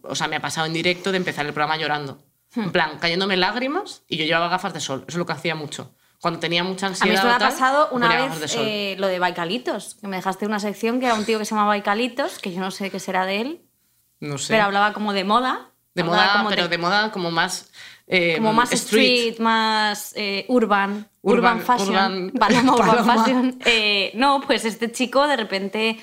O sea, me ha pasado en directo de empezar el programa llorando. Hmm. En plan, cayéndome lágrimas y yo llevaba gafas de sol. Eso es lo que hacía mucho. Cuando tenía mucha A ansiedad. mí esto me ha pasado una de vez sol. eh, lo de Baicalitos, que me dejaste una sección que era un tío que se llama Baicalitos, que yo no sé qué será de él, no sé. pero hablaba como de moda. de moda, como pero de, de moda como más. eh, como más street, más eh, urban, urban, Urban- fashion, urban- Paloma urban Paloma. fashion. Eh, no, pues este chico de repente,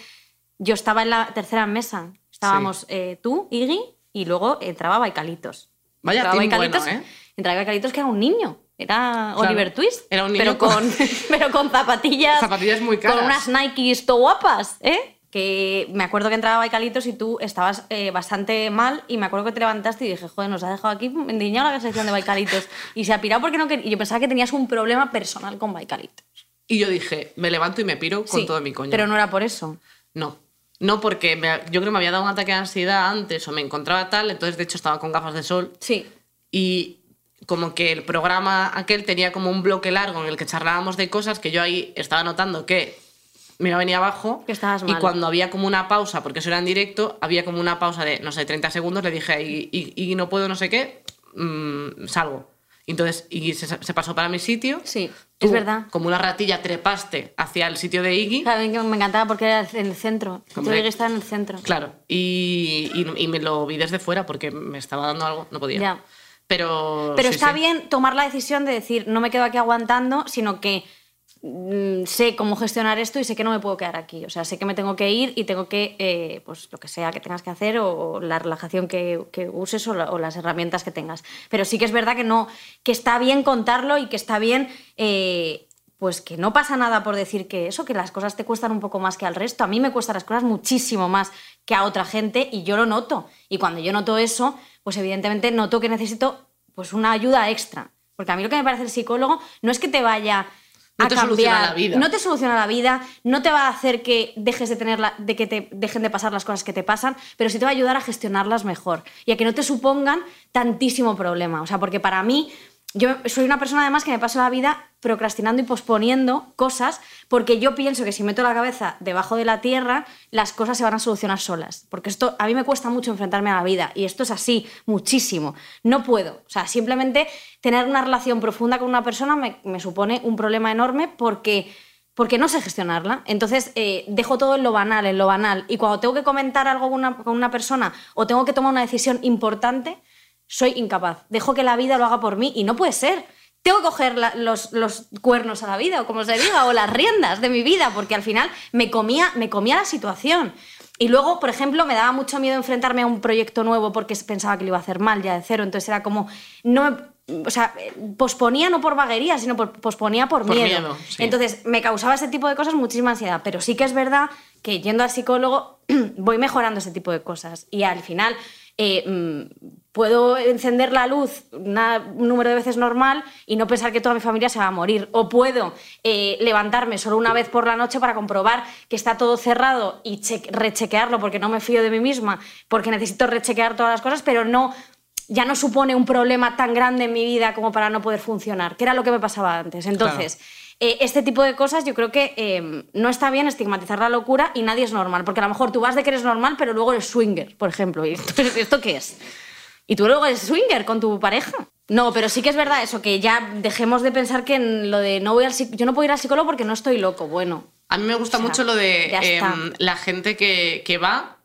yo estaba en la tercera mesa, estábamos eh, tú, Iggy, y luego entraba Baicalitos. Vaya entraba team Baicalitos, bueno, ¿eh? entraba Baicalitos que era un niño. Era Claro. Oliver Twist. Era un niño pero con- con, pero con zapatillas. Zapatillas muy caras. Con unas Nikes to guapas, ¿eh? Que me acuerdo que entraba Baicalitos y tú estabas eh, bastante mal y me acuerdo que te levantaste y dije, joder, nos ha dejado aquí endiñado la sección de Baicalitos. Y se ha pirado porque no quería. Y yo pensaba que tenías un problema personal con Baicalitos. Y yo dije, me levanto y me piro con Sí, todo mi coño. Pero no era por eso. No. No, porque me- yo creo que me había dado un ataque de ansiedad antes o me encontraba tal, entonces de hecho estaba con gafas de sol Sí. y como que el programa aquel tenía como un bloque largo en el que charlábamos de cosas que yo ahí estaba notando que me iba a venir abajo. Que estabas y mal. cuando había como una pausa, porque eso era en directo, había como una pausa de, no sé, 30 segundos, le dije, y, y- y no puedo, no sé qué, mm, salgo. Y entonces, y se, se pasó para mi sitio. Sí, Tú, es verdad. Como una ratilla trepaste hacia el sitio de Iggy. Claro, me encantaba porque era en el centro. Yo Hombre. llegué a estar en el centro. Claro, y, y- y me lo vi desde fuera porque me estaba dando algo, no podía. Ya. Pero, Pero sí, está sí. bien tomar la decisión de decir, no me quedo aquí aguantando, sino que mm, sé cómo gestionar esto y sé que no me puedo quedar aquí. O sea, sé que me tengo que ir y tengo que, eh, pues lo que sea que tengas que hacer o, o la relajación que, que uses o, la- o las herramientas que tengas. Pero sí que es verdad que no, que está bien contarlo y que está bien. eh, pues que no pasa nada por decir que eso, que las cosas te cuestan un poco más que al resto. A mí me cuestan las cosas muchísimo más que a otra gente y yo lo noto. Y cuando yo noto eso, pues evidentemente noto que necesito pues una ayuda extra. Porque a mí lo que me parece el psicólogo no es que te vaya No a te cambiar, soluciona la vida. no te soluciona la vida, no te va a hacer que dejes de tener la- de que te dejen de pasar las cosas que te pasan, pero sí te va a ayudar a gestionarlas mejor y a que no te supongan tantísimo problema. O sea, porque para mí yo soy una persona además que me paso la vida procrastinando y posponiendo cosas porque yo pienso que si meto la cabeza debajo de la tierra las cosas se van a solucionar solas. Porque esto a mí me cuesta mucho enfrentarme a la vida y esto es así, muchísimo. No puedo. O sea, simplemente tener una relación profunda con una persona me, supone un problema enorme porque porque no sé gestionarla. Entonces eh, dejo todo en lo banal, en lo banal. Y cuando tengo que comentar algo con una persona o tengo que tomar una decisión importante, soy incapaz. Dejo que la vida lo haga por mí y no puede ser. Tengo que coger la- los, los cuernos a la vida, o como se diga, o las riendas de mi vida, porque al final me comía, me comía la situación. Y luego, por ejemplo, me daba mucho miedo enfrentarme a un proyecto nuevo porque pensaba que lo iba a hacer mal ya de cero. Entonces era como, no me- o sea, eh, posponía no por vaguería, sino por, posponía por, Por miedo. miedo, sí. Entonces me causaba ese tipo de cosas muchísima ansiedad. Pero sí que es verdad que yendo al psicólogo voy mejorando ese tipo de cosas. Y al final eh, mm, puedo encender la luz una- un número de veces normal y no pensar que toda mi familia se va a morir. O puedo eh, levantarme solo una vez por la noche para comprobar que está todo cerrado y che- rechequearlo porque no me fío de mí misma, porque necesito rechequear todas las cosas, pero no ya no supone un problema tan grande en mi vida como para no poder funcionar, que era lo que me pasaba antes. Entonces, eh, este tipo de cosas yo creo que eh, no está bien estigmatizar la locura y nadie es normal, porque a lo mejor tú vas de que eres normal, pero luego eres swinger, por ejemplo. ¿Y esto, esto qué es? ¿Y tú luego eres swinger con tu pareja? No, pero sí que es verdad eso, que ya dejemos de pensar que en lo de no voy al yo no puedo ir al psicólogo porque no estoy loco. Bueno, A mí me gusta O sea, mucho lo de em, la gente que, que va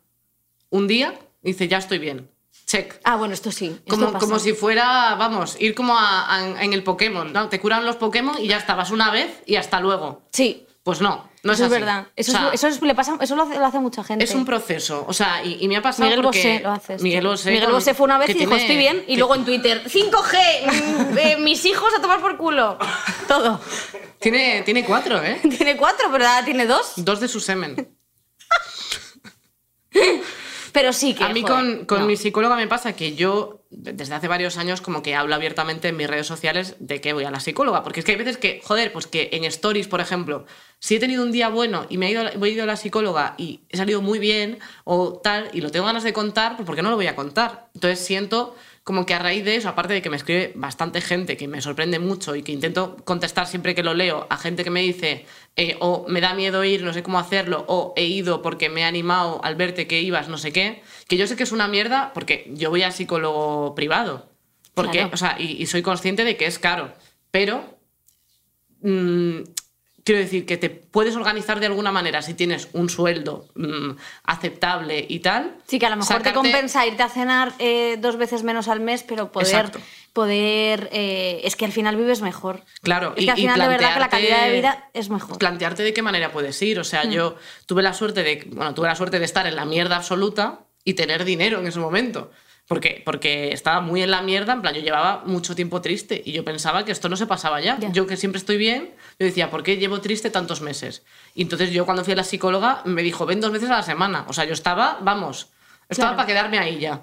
un día y dice, ya estoy bien. Check. ah, bueno, esto sí. esto Como, pasa. como si fuera, vamos, ir como a- a- en el Pokémon. ¿no? Te curan los Pokémon y ya estabas una vez y hasta luego. Sí, Pues no, no eso es así. verdad. Eso, O sea, es, eso es- le pasa, eso lo hace, lo hace mucha gente. es un proceso. O sea, y, y me ha pasado Miguel porque... Bosé lo hace. esto. Miguel Bosé. Miguel Bosé fue una vez y dijo, estoy bien. Y que luego en Twitter, 5G, mm, eh, mis hijos a tomar por culo. Todo. Tiene, tiene cuatro, ¿eh? Tiene cuatro, pero tiene dos. Dos de su semen. Pero sí que. A mí joder, con, con no. mi psicóloga me pasa que yo desde hace varios años como que hablo abiertamente en mis redes sociales de que voy a la psicóloga, porque es que hay veces que, joder, pues que en stories, por ejemplo, si he tenido un día bueno y me he ido, a la- he ido a la psicóloga y he salido muy bien o tal, y lo tengo ganas de contar, pues ¿por qué no lo voy a contar? Entonces siento como que a raíz de eso, aparte de que me escribe bastante gente que me sorprende mucho y que intento contestar siempre que lo leo a gente que me dice eh, o me da miedo ir, no sé cómo hacerlo, o he ido porque me he animado al verte que ibas, no sé qué, que yo sé que es una mierda porque yo voy a psicólogo privado. Porque, Claro. o sea, y, y soy consciente de que es caro, pero mm, quiero decir que te puedes organizar de alguna manera si tienes un sueldo mm, aceptable y tal. Sí, que a lo mejor te sacarte- compensa irte a cenar eh, dos veces menos al mes, pero poder. Exacto. poder eh, es que al final vives mejor. Claro, Es y- que al final de verdad que la calidad de vida es mejor. plantearte de qué manera puedes ir. O sea, yo tuve la suerte de, bueno, tuve la suerte de estar en la mierda absoluta y tener dinero en ese momento. Porque, porque estaba muy en la mierda, en plan, yo llevaba mucho tiempo triste y yo pensaba que esto no se pasaba ya. Yo que siempre estoy bien, yo decía, ¿por qué llevo triste tantos meses? Y entonces yo cuando fui a la psicóloga me dijo, ven dos veces a la semana. O sea, yo estaba, vamos, estaba Claro. para quedarme ahí ya.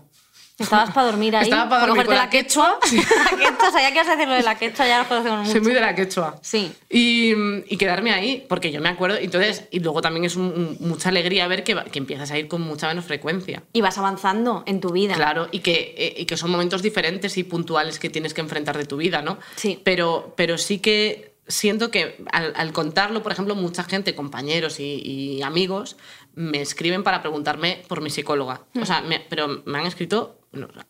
Estabas para dormir ahí. Estaba para dormir con la quechua. la quechua, sabía que ibas a decir lo de la quechua, ya lo conocemos mucho. Soy muy de la quechua. Sí. Y, y quedarme ahí, porque yo me acuerdo. Entonces, y luego también es un- mucha alegría ver que, que empiezas a ir con mucha menos frecuencia. Y vas avanzando en tu vida. Claro, y que, eh, y que son momentos diferentes y puntuales que tienes que enfrentar de tu vida, ¿no? Sí. Pero, pero sí que siento que al, al contarlo, por ejemplo, mucha gente, compañeros y, y amigos, me escriben para preguntarme por mi psicóloga. O sea, me- pero me han escrito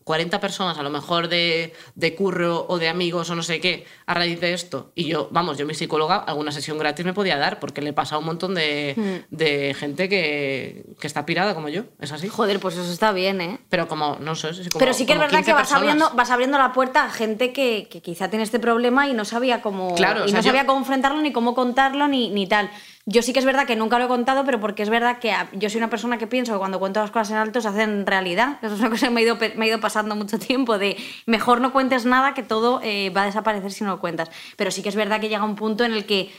40 personas, a lo mejor de, de curro o de amigos o no sé qué, a raíz de esto. Y yo, vamos, yo mi psicóloga, alguna sesión gratis me podía dar, porque le he pasado a un montón de, de gente que, que está pirada como yo. Es así. Joder, pues eso está bien, ¿eh? Pero como, no sé, como, Pero sí que es verdad 15 que vas personas. abriendo, vas abriendo la puerta a gente que, que quizá tiene este problema y no sabía cómo, Claro, o y sea, no yo- sabía cómo enfrentarlo, ni cómo contarlo, ni, ni tal. Yo sí que es verdad que nunca lo he contado, pero porque es verdad que a- yo soy una persona que pienso que cuando cuento las cosas en alto se hacen realidad. Eso es una cosa que me ha ido, me ha ido pasando mucho tiempo, de mejor no cuentes nada que todo eh, va a desaparecer si no lo cuentas. Pero sí que es verdad que llega un punto en el que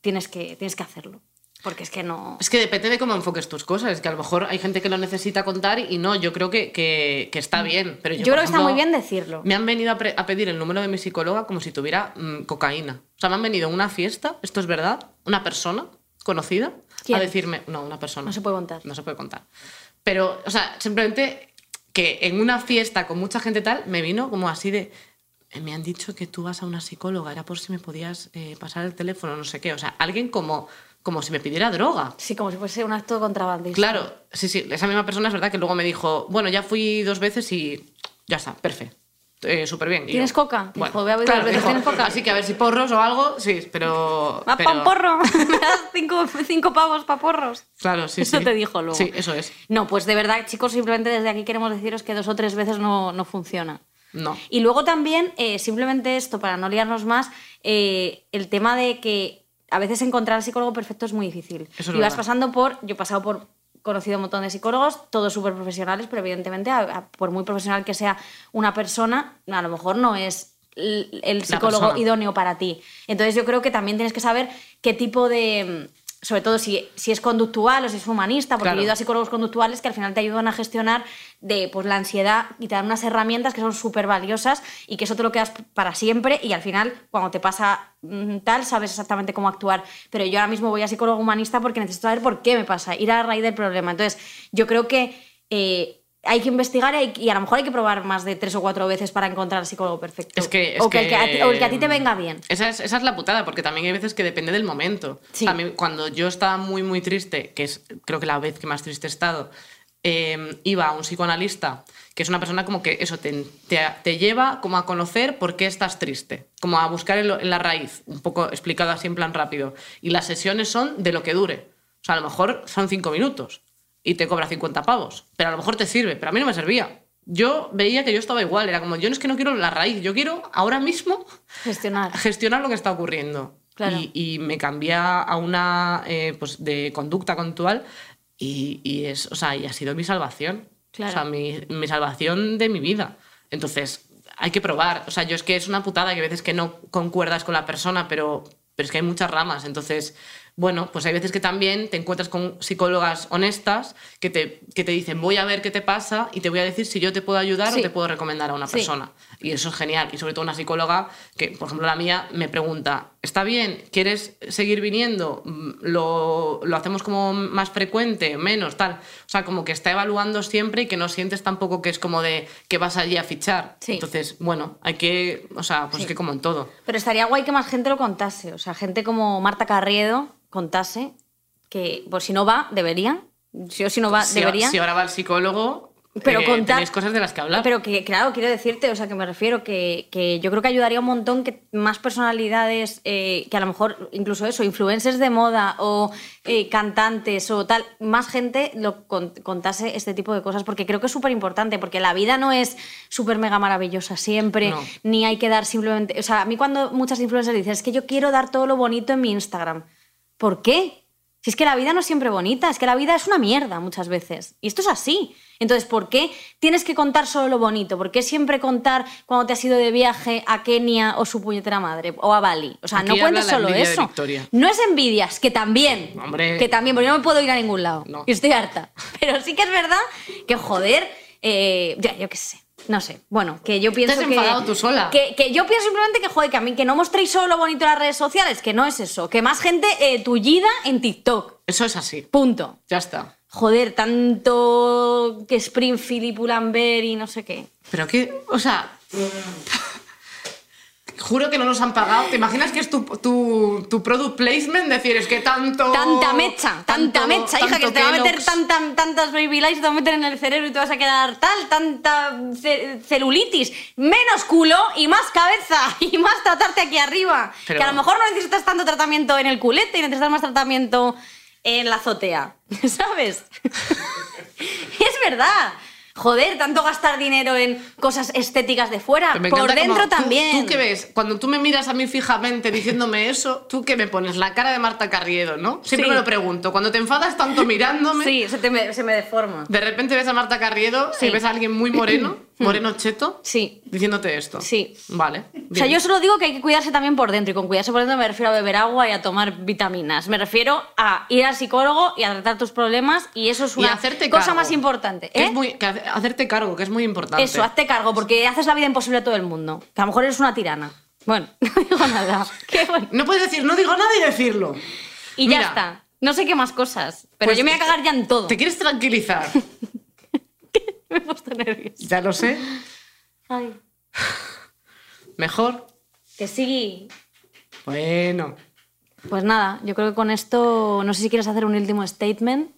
tienes que, tienes que hacerlo. Porque es que no... Es que depende de cómo enfoques tus cosas. Es que a lo mejor hay gente que lo necesita contar y no, yo creo que, que, que está bien. Pero yo, creo que está muy bien decirlo. Me han venido a, pedir el número de mi psicóloga como si tuviera mm, cocaína. O sea, me han venido a una fiesta, esto es verdad, una persona conocida, ¿Quién? a decirme, no, una persona. No se puede contar. No se puede contar. Pero, o sea, simplemente que en una fiesta con mucha gente tal, me vino como así de. "Eh, Me han dicho que tú vas a una psicóloga, era por si me podías eh, pasar el teléfono, no sé qué. O sea, alguien como, como si me pidiera droga. Sí, como si fuese un acto contrabandista. Claro, sí, sí, esa misma persona es verdad que luego me dijo, bueno, ya fui dos veces y ya está, perfecto. Eh, Súper bien. ¿Tienes yo, coca? Bueno, Dijo, "Voy a claro, veces, dijo, ¿tienes coca?" Así que a ver si porros o algo, sí, pero... ¿Vas pero- pa' un porro? ¿Me das cinco, cinco pavos para porros? Claro, sí, Eso sí. te dijo luego. Sí, eso es. No, pues de verdad, chicos, simplemente desde aquí queremos deciros que dos o tres veces no, no funciona. No. Y luego también, eh, simplemente esto, para no liarnos más, eh, el tema de que a veces encontrar al psicólogo perfecto es muy difícil. Eso y vas pasando por, yo he pasado por, conocido un montón de psicólogos, todos súper profesionales, pero evidentemente, a- a- por muy profesional que sea una persona, a lo mejor no es el psicólogo idóneo para ti. Entonces yo creo que también tienes que saber qué tipo de... Sobre todo si, si es conductual o si es humanista, porque Claro. yo he ido a psicólogos conductuales que al final te ayudan a gestionar de, pues, la ansiedad y te dan unas herramientas que son súper valiosas y que eso te lo quedas para siempre y al final cuando te pasa mm, tal sabes exactamente cómo actuar. Pero yo ahora mismo voy a psicólogo humanista porque necesito saber por qué me pasa, ir a la raíz del problema. Entonces yo creo que eh, hay que investigar y, y a lo mejor hay que probar más de tres o cuatro veces para encontrar al psicólogo perfecto. Es que, es o, que, el que a ti, o el que a ti te venga bien. Esa es, esa es la putada, porque también hay veces que depende del momento. Sí. Mí, cuando yo estaba muy, muy triste, que es creo que la vez que más triste he estado, eh, iba a un psicoanalista, que es una persona como que eso te, te, te lleva como a conocer por qué estás triste, como a buscar en, lo- en la raíz, un poco explicado así en plan rápido. Y las sesiones son de lo que dure. O sea, a lo mejor son cinco minutos y te cobra 50 pavos, pero a lo mejor te sirve, pero a mí no me servía. Yo veía que yo estaba igual, era como, yo no es que no quiero la raíz, yo quiero ahora mismo Gestionar. gestionar lo que está ocurriendo. Claro. Y, y me cambié a una eh, pues de conducta conductual y, y es, o sea, y ha sido mi salvación. Claro. O sea, mi, mi salvación de mi vida. Entonces, hay que probar. O sea, yo es que es una putada que hay veces que no concuerdas con la persona, pero, pero es que hay muchas ramas. Entonces, bueno, pues hay veces que también te encuentras con psicólogas honestas que te, que te dicen, voy a ver qué te pasa y te voy a decir si yo te puedo ayudar Sí. o te puedo recomendar a una Sí. persona. Y eso es genial. Y sobre todo una psicóloga que, por ejemplo, la mía me pregunta, ¿está bien? ¿Quieres seguir viniendo? Mm, ¿Lo, lo hacemos como más frecuente? ¿Menos? Tal. O sea, como que está evaluando siempre y que no sientes tampoco que es como de que vas allí a fichar. Sí. Entonces, bueno, hay que, o sea, pues es que como en todo. Pero estaría guay que más gente lo contase. O sea, gente como Marta Carriedo contase que, pues si no va, debería. Si o si no va, Si, debería. si ahora va el psicólogo, Pero eh, contar- tenéis cosas de las que hablar. Pero que, claro, quiero decirte, o sea, que me refiero que, que yo creo que ayudaría un montón que más personalidades, eh, que a lo mejor incluso eso, influencers de moda o eh, cantantes o tal, más gente lo con- contase este tipo de cosas, porque creo que es súper importante, porque la vida no es súper mega maravillosa siempre, No. ni hay que dar simplemente. O sea, a mí cuando muchas influencers dicen, es que yo quiero dar todo lo bonito en mi Instagram, ¿por qué? Si es que la vida no es siempre bonita, es que la vida es una mierda muchas veces. Y esto es así. Entonces, ¿por qué tienes que contar solo lo bonito? ¿Por qué siempre contar cuando te has ido de viaje a Kenia o su puñetera madre? O a Bali. O sea, Aquí no cuentes solo eso. No es envidias, que también. Hombre. Que también, porque yo no me puedo ir a ningún lado. No. Y estoy harta. Pero sí que es verdad que, joder, eh, ya, yo qué sé. No sé. Bueno, que yo pienso has que. enfadado tú sola. Que, que yo pienso simplemente que, joder, que a mí que no mostréis solo lo bonito en las redes sociales, que no es eso. Que más gente eh, tullida en TikTok. Eso es así. Punto. Ya está. Joder, tanto que Springfield y Pull&Bear y no sé qué. Pero que, o sea. Juro que no nos han pagado. ¿Te imaginas que es tu, tu, tu product placement? Decir, es que tanto. Tanta mecha, tanta tanto- mecha, hija, que te va a meter tanta- tantas baby lights, te va a meter en el cerebro y te vas a quedar tal, tanta ce- celulitis, menos culo y más cabeza y más tratarte aquí arriba. Pero- Que a lo mejor no necesitas tanto tratamiento en el culete y necesitas más tratamiento en la azotea, ¿sabes? es verdad. Joder, tanto gastar dinero en cosas estéticas de fuera, me por dentro como tú- también. ¿Tú qué ves? Cuando tú me miras a mí fijamente diciéndome eso, ¿tú qué me pones? La cara de Marta Carriedo, ¿no? Siempre Sí. me lo pregunto. Cuando te enfadas tanto mirándome, Sí, se, te me, se me deforma. de repente ves a Marta Carriedo Sí. y ves a alguien muy moreno, moreno cheto, Sí. diciéndote esto. Sí. Vale. O sea, yo solo digo que hay que cuidarse también por dentro. Y con cuidarse por dentro me refiero a beber agua y a tomar vitaminas. Me refiero a ir al psicólogo y a tratar tus problemas. Y eso es Y una hacerte cosa cargo. más importante. Que ¿eh? es muy, que hace- hacerte cargo, que es muy importante. Eso, hazte cargo, porque haces la vida imposible a todo el mundo. Que a lo mejor eres una tirana. Bueno, no digo nada. Qué bueno. No puedes decir, no digo nada y decirlo. Y Mira, ya está. No sé qué más cosas. Pero pues yo me voy a cagar ya en todo. ¿Te quieres tranquilizar? Me he puesto nerviosa. ya lo sé. Ay, Mejor. que sí. Bueno. Pues nada, yo creo que con esto, no sé si quieres hacer un último statement.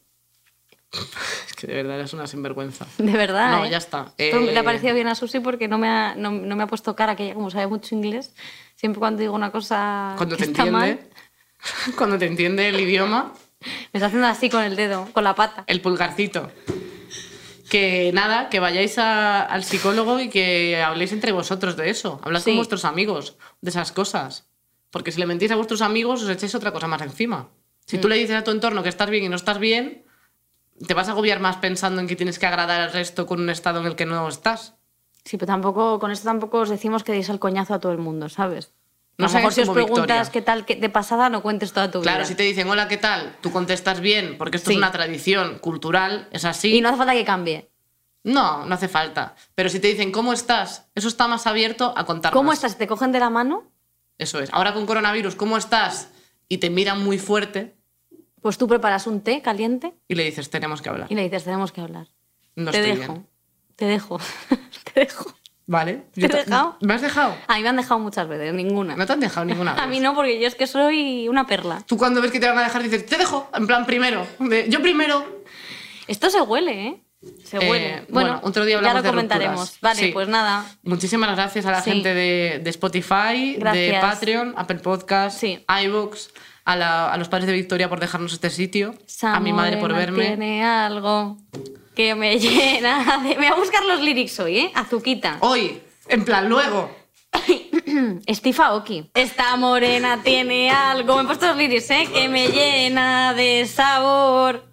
Es que de verdad eres una sinvergüenza. De verdad. No, ¿eh? ya está. Esto Eh, Le ha parecido bien a Susi porque no me, ha, no, no me ha puesto cara, que ella, como sabe mucho inglés, siempre cuando digo una cosa Cuando que te está mal, entiende. Cuando te entiende el idioma, me está haciendo así con el dedo, con la pata. el pulgarcito. Que nada, que vayáis a- al psicólogo y que habléis entre vosotros de eso. Hablad Sí. con vuestros amigos de esas cosas. Porque si le mentís a vuestros amigos, os echáis otra cosa más encima. Si Mm. tú le dices a tu entorno que estás bien y no estás bien, te vas a agobiar más pensando en que tienes que agradar al resto con un estado en el que no estás. Sí, pero tampoco, con esto tampoco os decimos que deis al coñazo a todo el mundo, ¿sabes? No a lo mejor si os preguntas Victoria. qué tal qué- de pasada, no cuentes toda tu Claro, vida. si te dicen hola, ¿qué tal? Tú contestas bien, porque esto Sí. es una tradición cultural, es así. Y no hace falta que cambie. No, no hace falta. Pero si te dicen cómo estás, eso está más abierto a contar. ¿Cómo estás? ¿Te cogen de la mano? Eso es. Ahora con coronavirus, ¿cómo estás? Y te miran muy fuerte Pues tú preparas un té caliente y le dices, tenemos que hablar. y le dices, tenemos que hablar. No te estoy dejo, bien. te dejo, te dejo. Vale. ¿Te Yo dejado? ¿Me has dejado? A mí me han dejado muchas veces, ninguna. No te han dejado ninguna vez. A mí no, porque yo es que soy una perla. Tú cuando ves que te van a dejar dices, te dejo. En plan, primero. Yo primero. Esto se huele, ¿eh? Se Eh, huele. bueno, bueno, otro día ya hablamos lo de comentaremos. rupturas. Vale, Sí. pues nada. Muchísimas gracias a la Sí. gente de, de Spotify, de. Patreon, Apple Podcast, Sí. iVoox, a, la- a los padres de Victoria por dejarnos este sitio, a mi madre por verme. Tiene algo que me llena. de- Me voy a buscar los lyrics hoy, ¿eh? Azuquita. Hoy, en plan, luego. Steve Aoki. Esta morena tiene algo. Me he puesto los lyrics, ¿eh? Que me llena de sabor.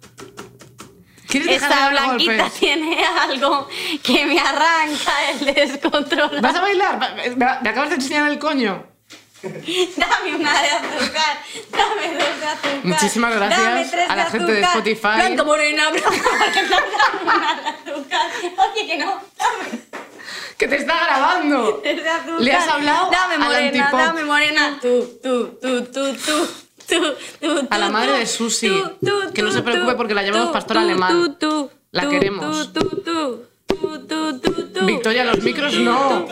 ¿Quieres dejar Esta blanquita golpes? tiene algo que me arranca el descontrol. ¿Vas a bailar? Me, me acabas de enseñar el coño. Dame una de azúcar, dame dos de azúcar. Muchísimas gracias dame tres a la de gente de. Spotify. Blanca, morena, blanca, morena, dame una de azúcar. Oye, que no, dame ¡Que te está grabando! tres de azúcar. Le has hablado Dame al morena, antipop. dame morena. Tú, tú, tú, tú, tú. Tú, tú, A la madre de Susi, que no se preocupe porque la llamamos tú, pastor tú, alemán. La queremos. tú, tú, tú, Tú, tú, Victoria, los micros no.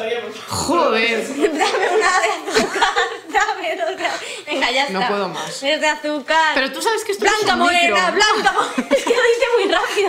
Joder. dame una de azúcar. Dame dos de... Venga, ya está. No puedo más. Es de azúcar. Pero tú sabes que esto blanca es un morena, blanca morena. Es que lo hice muy rápido.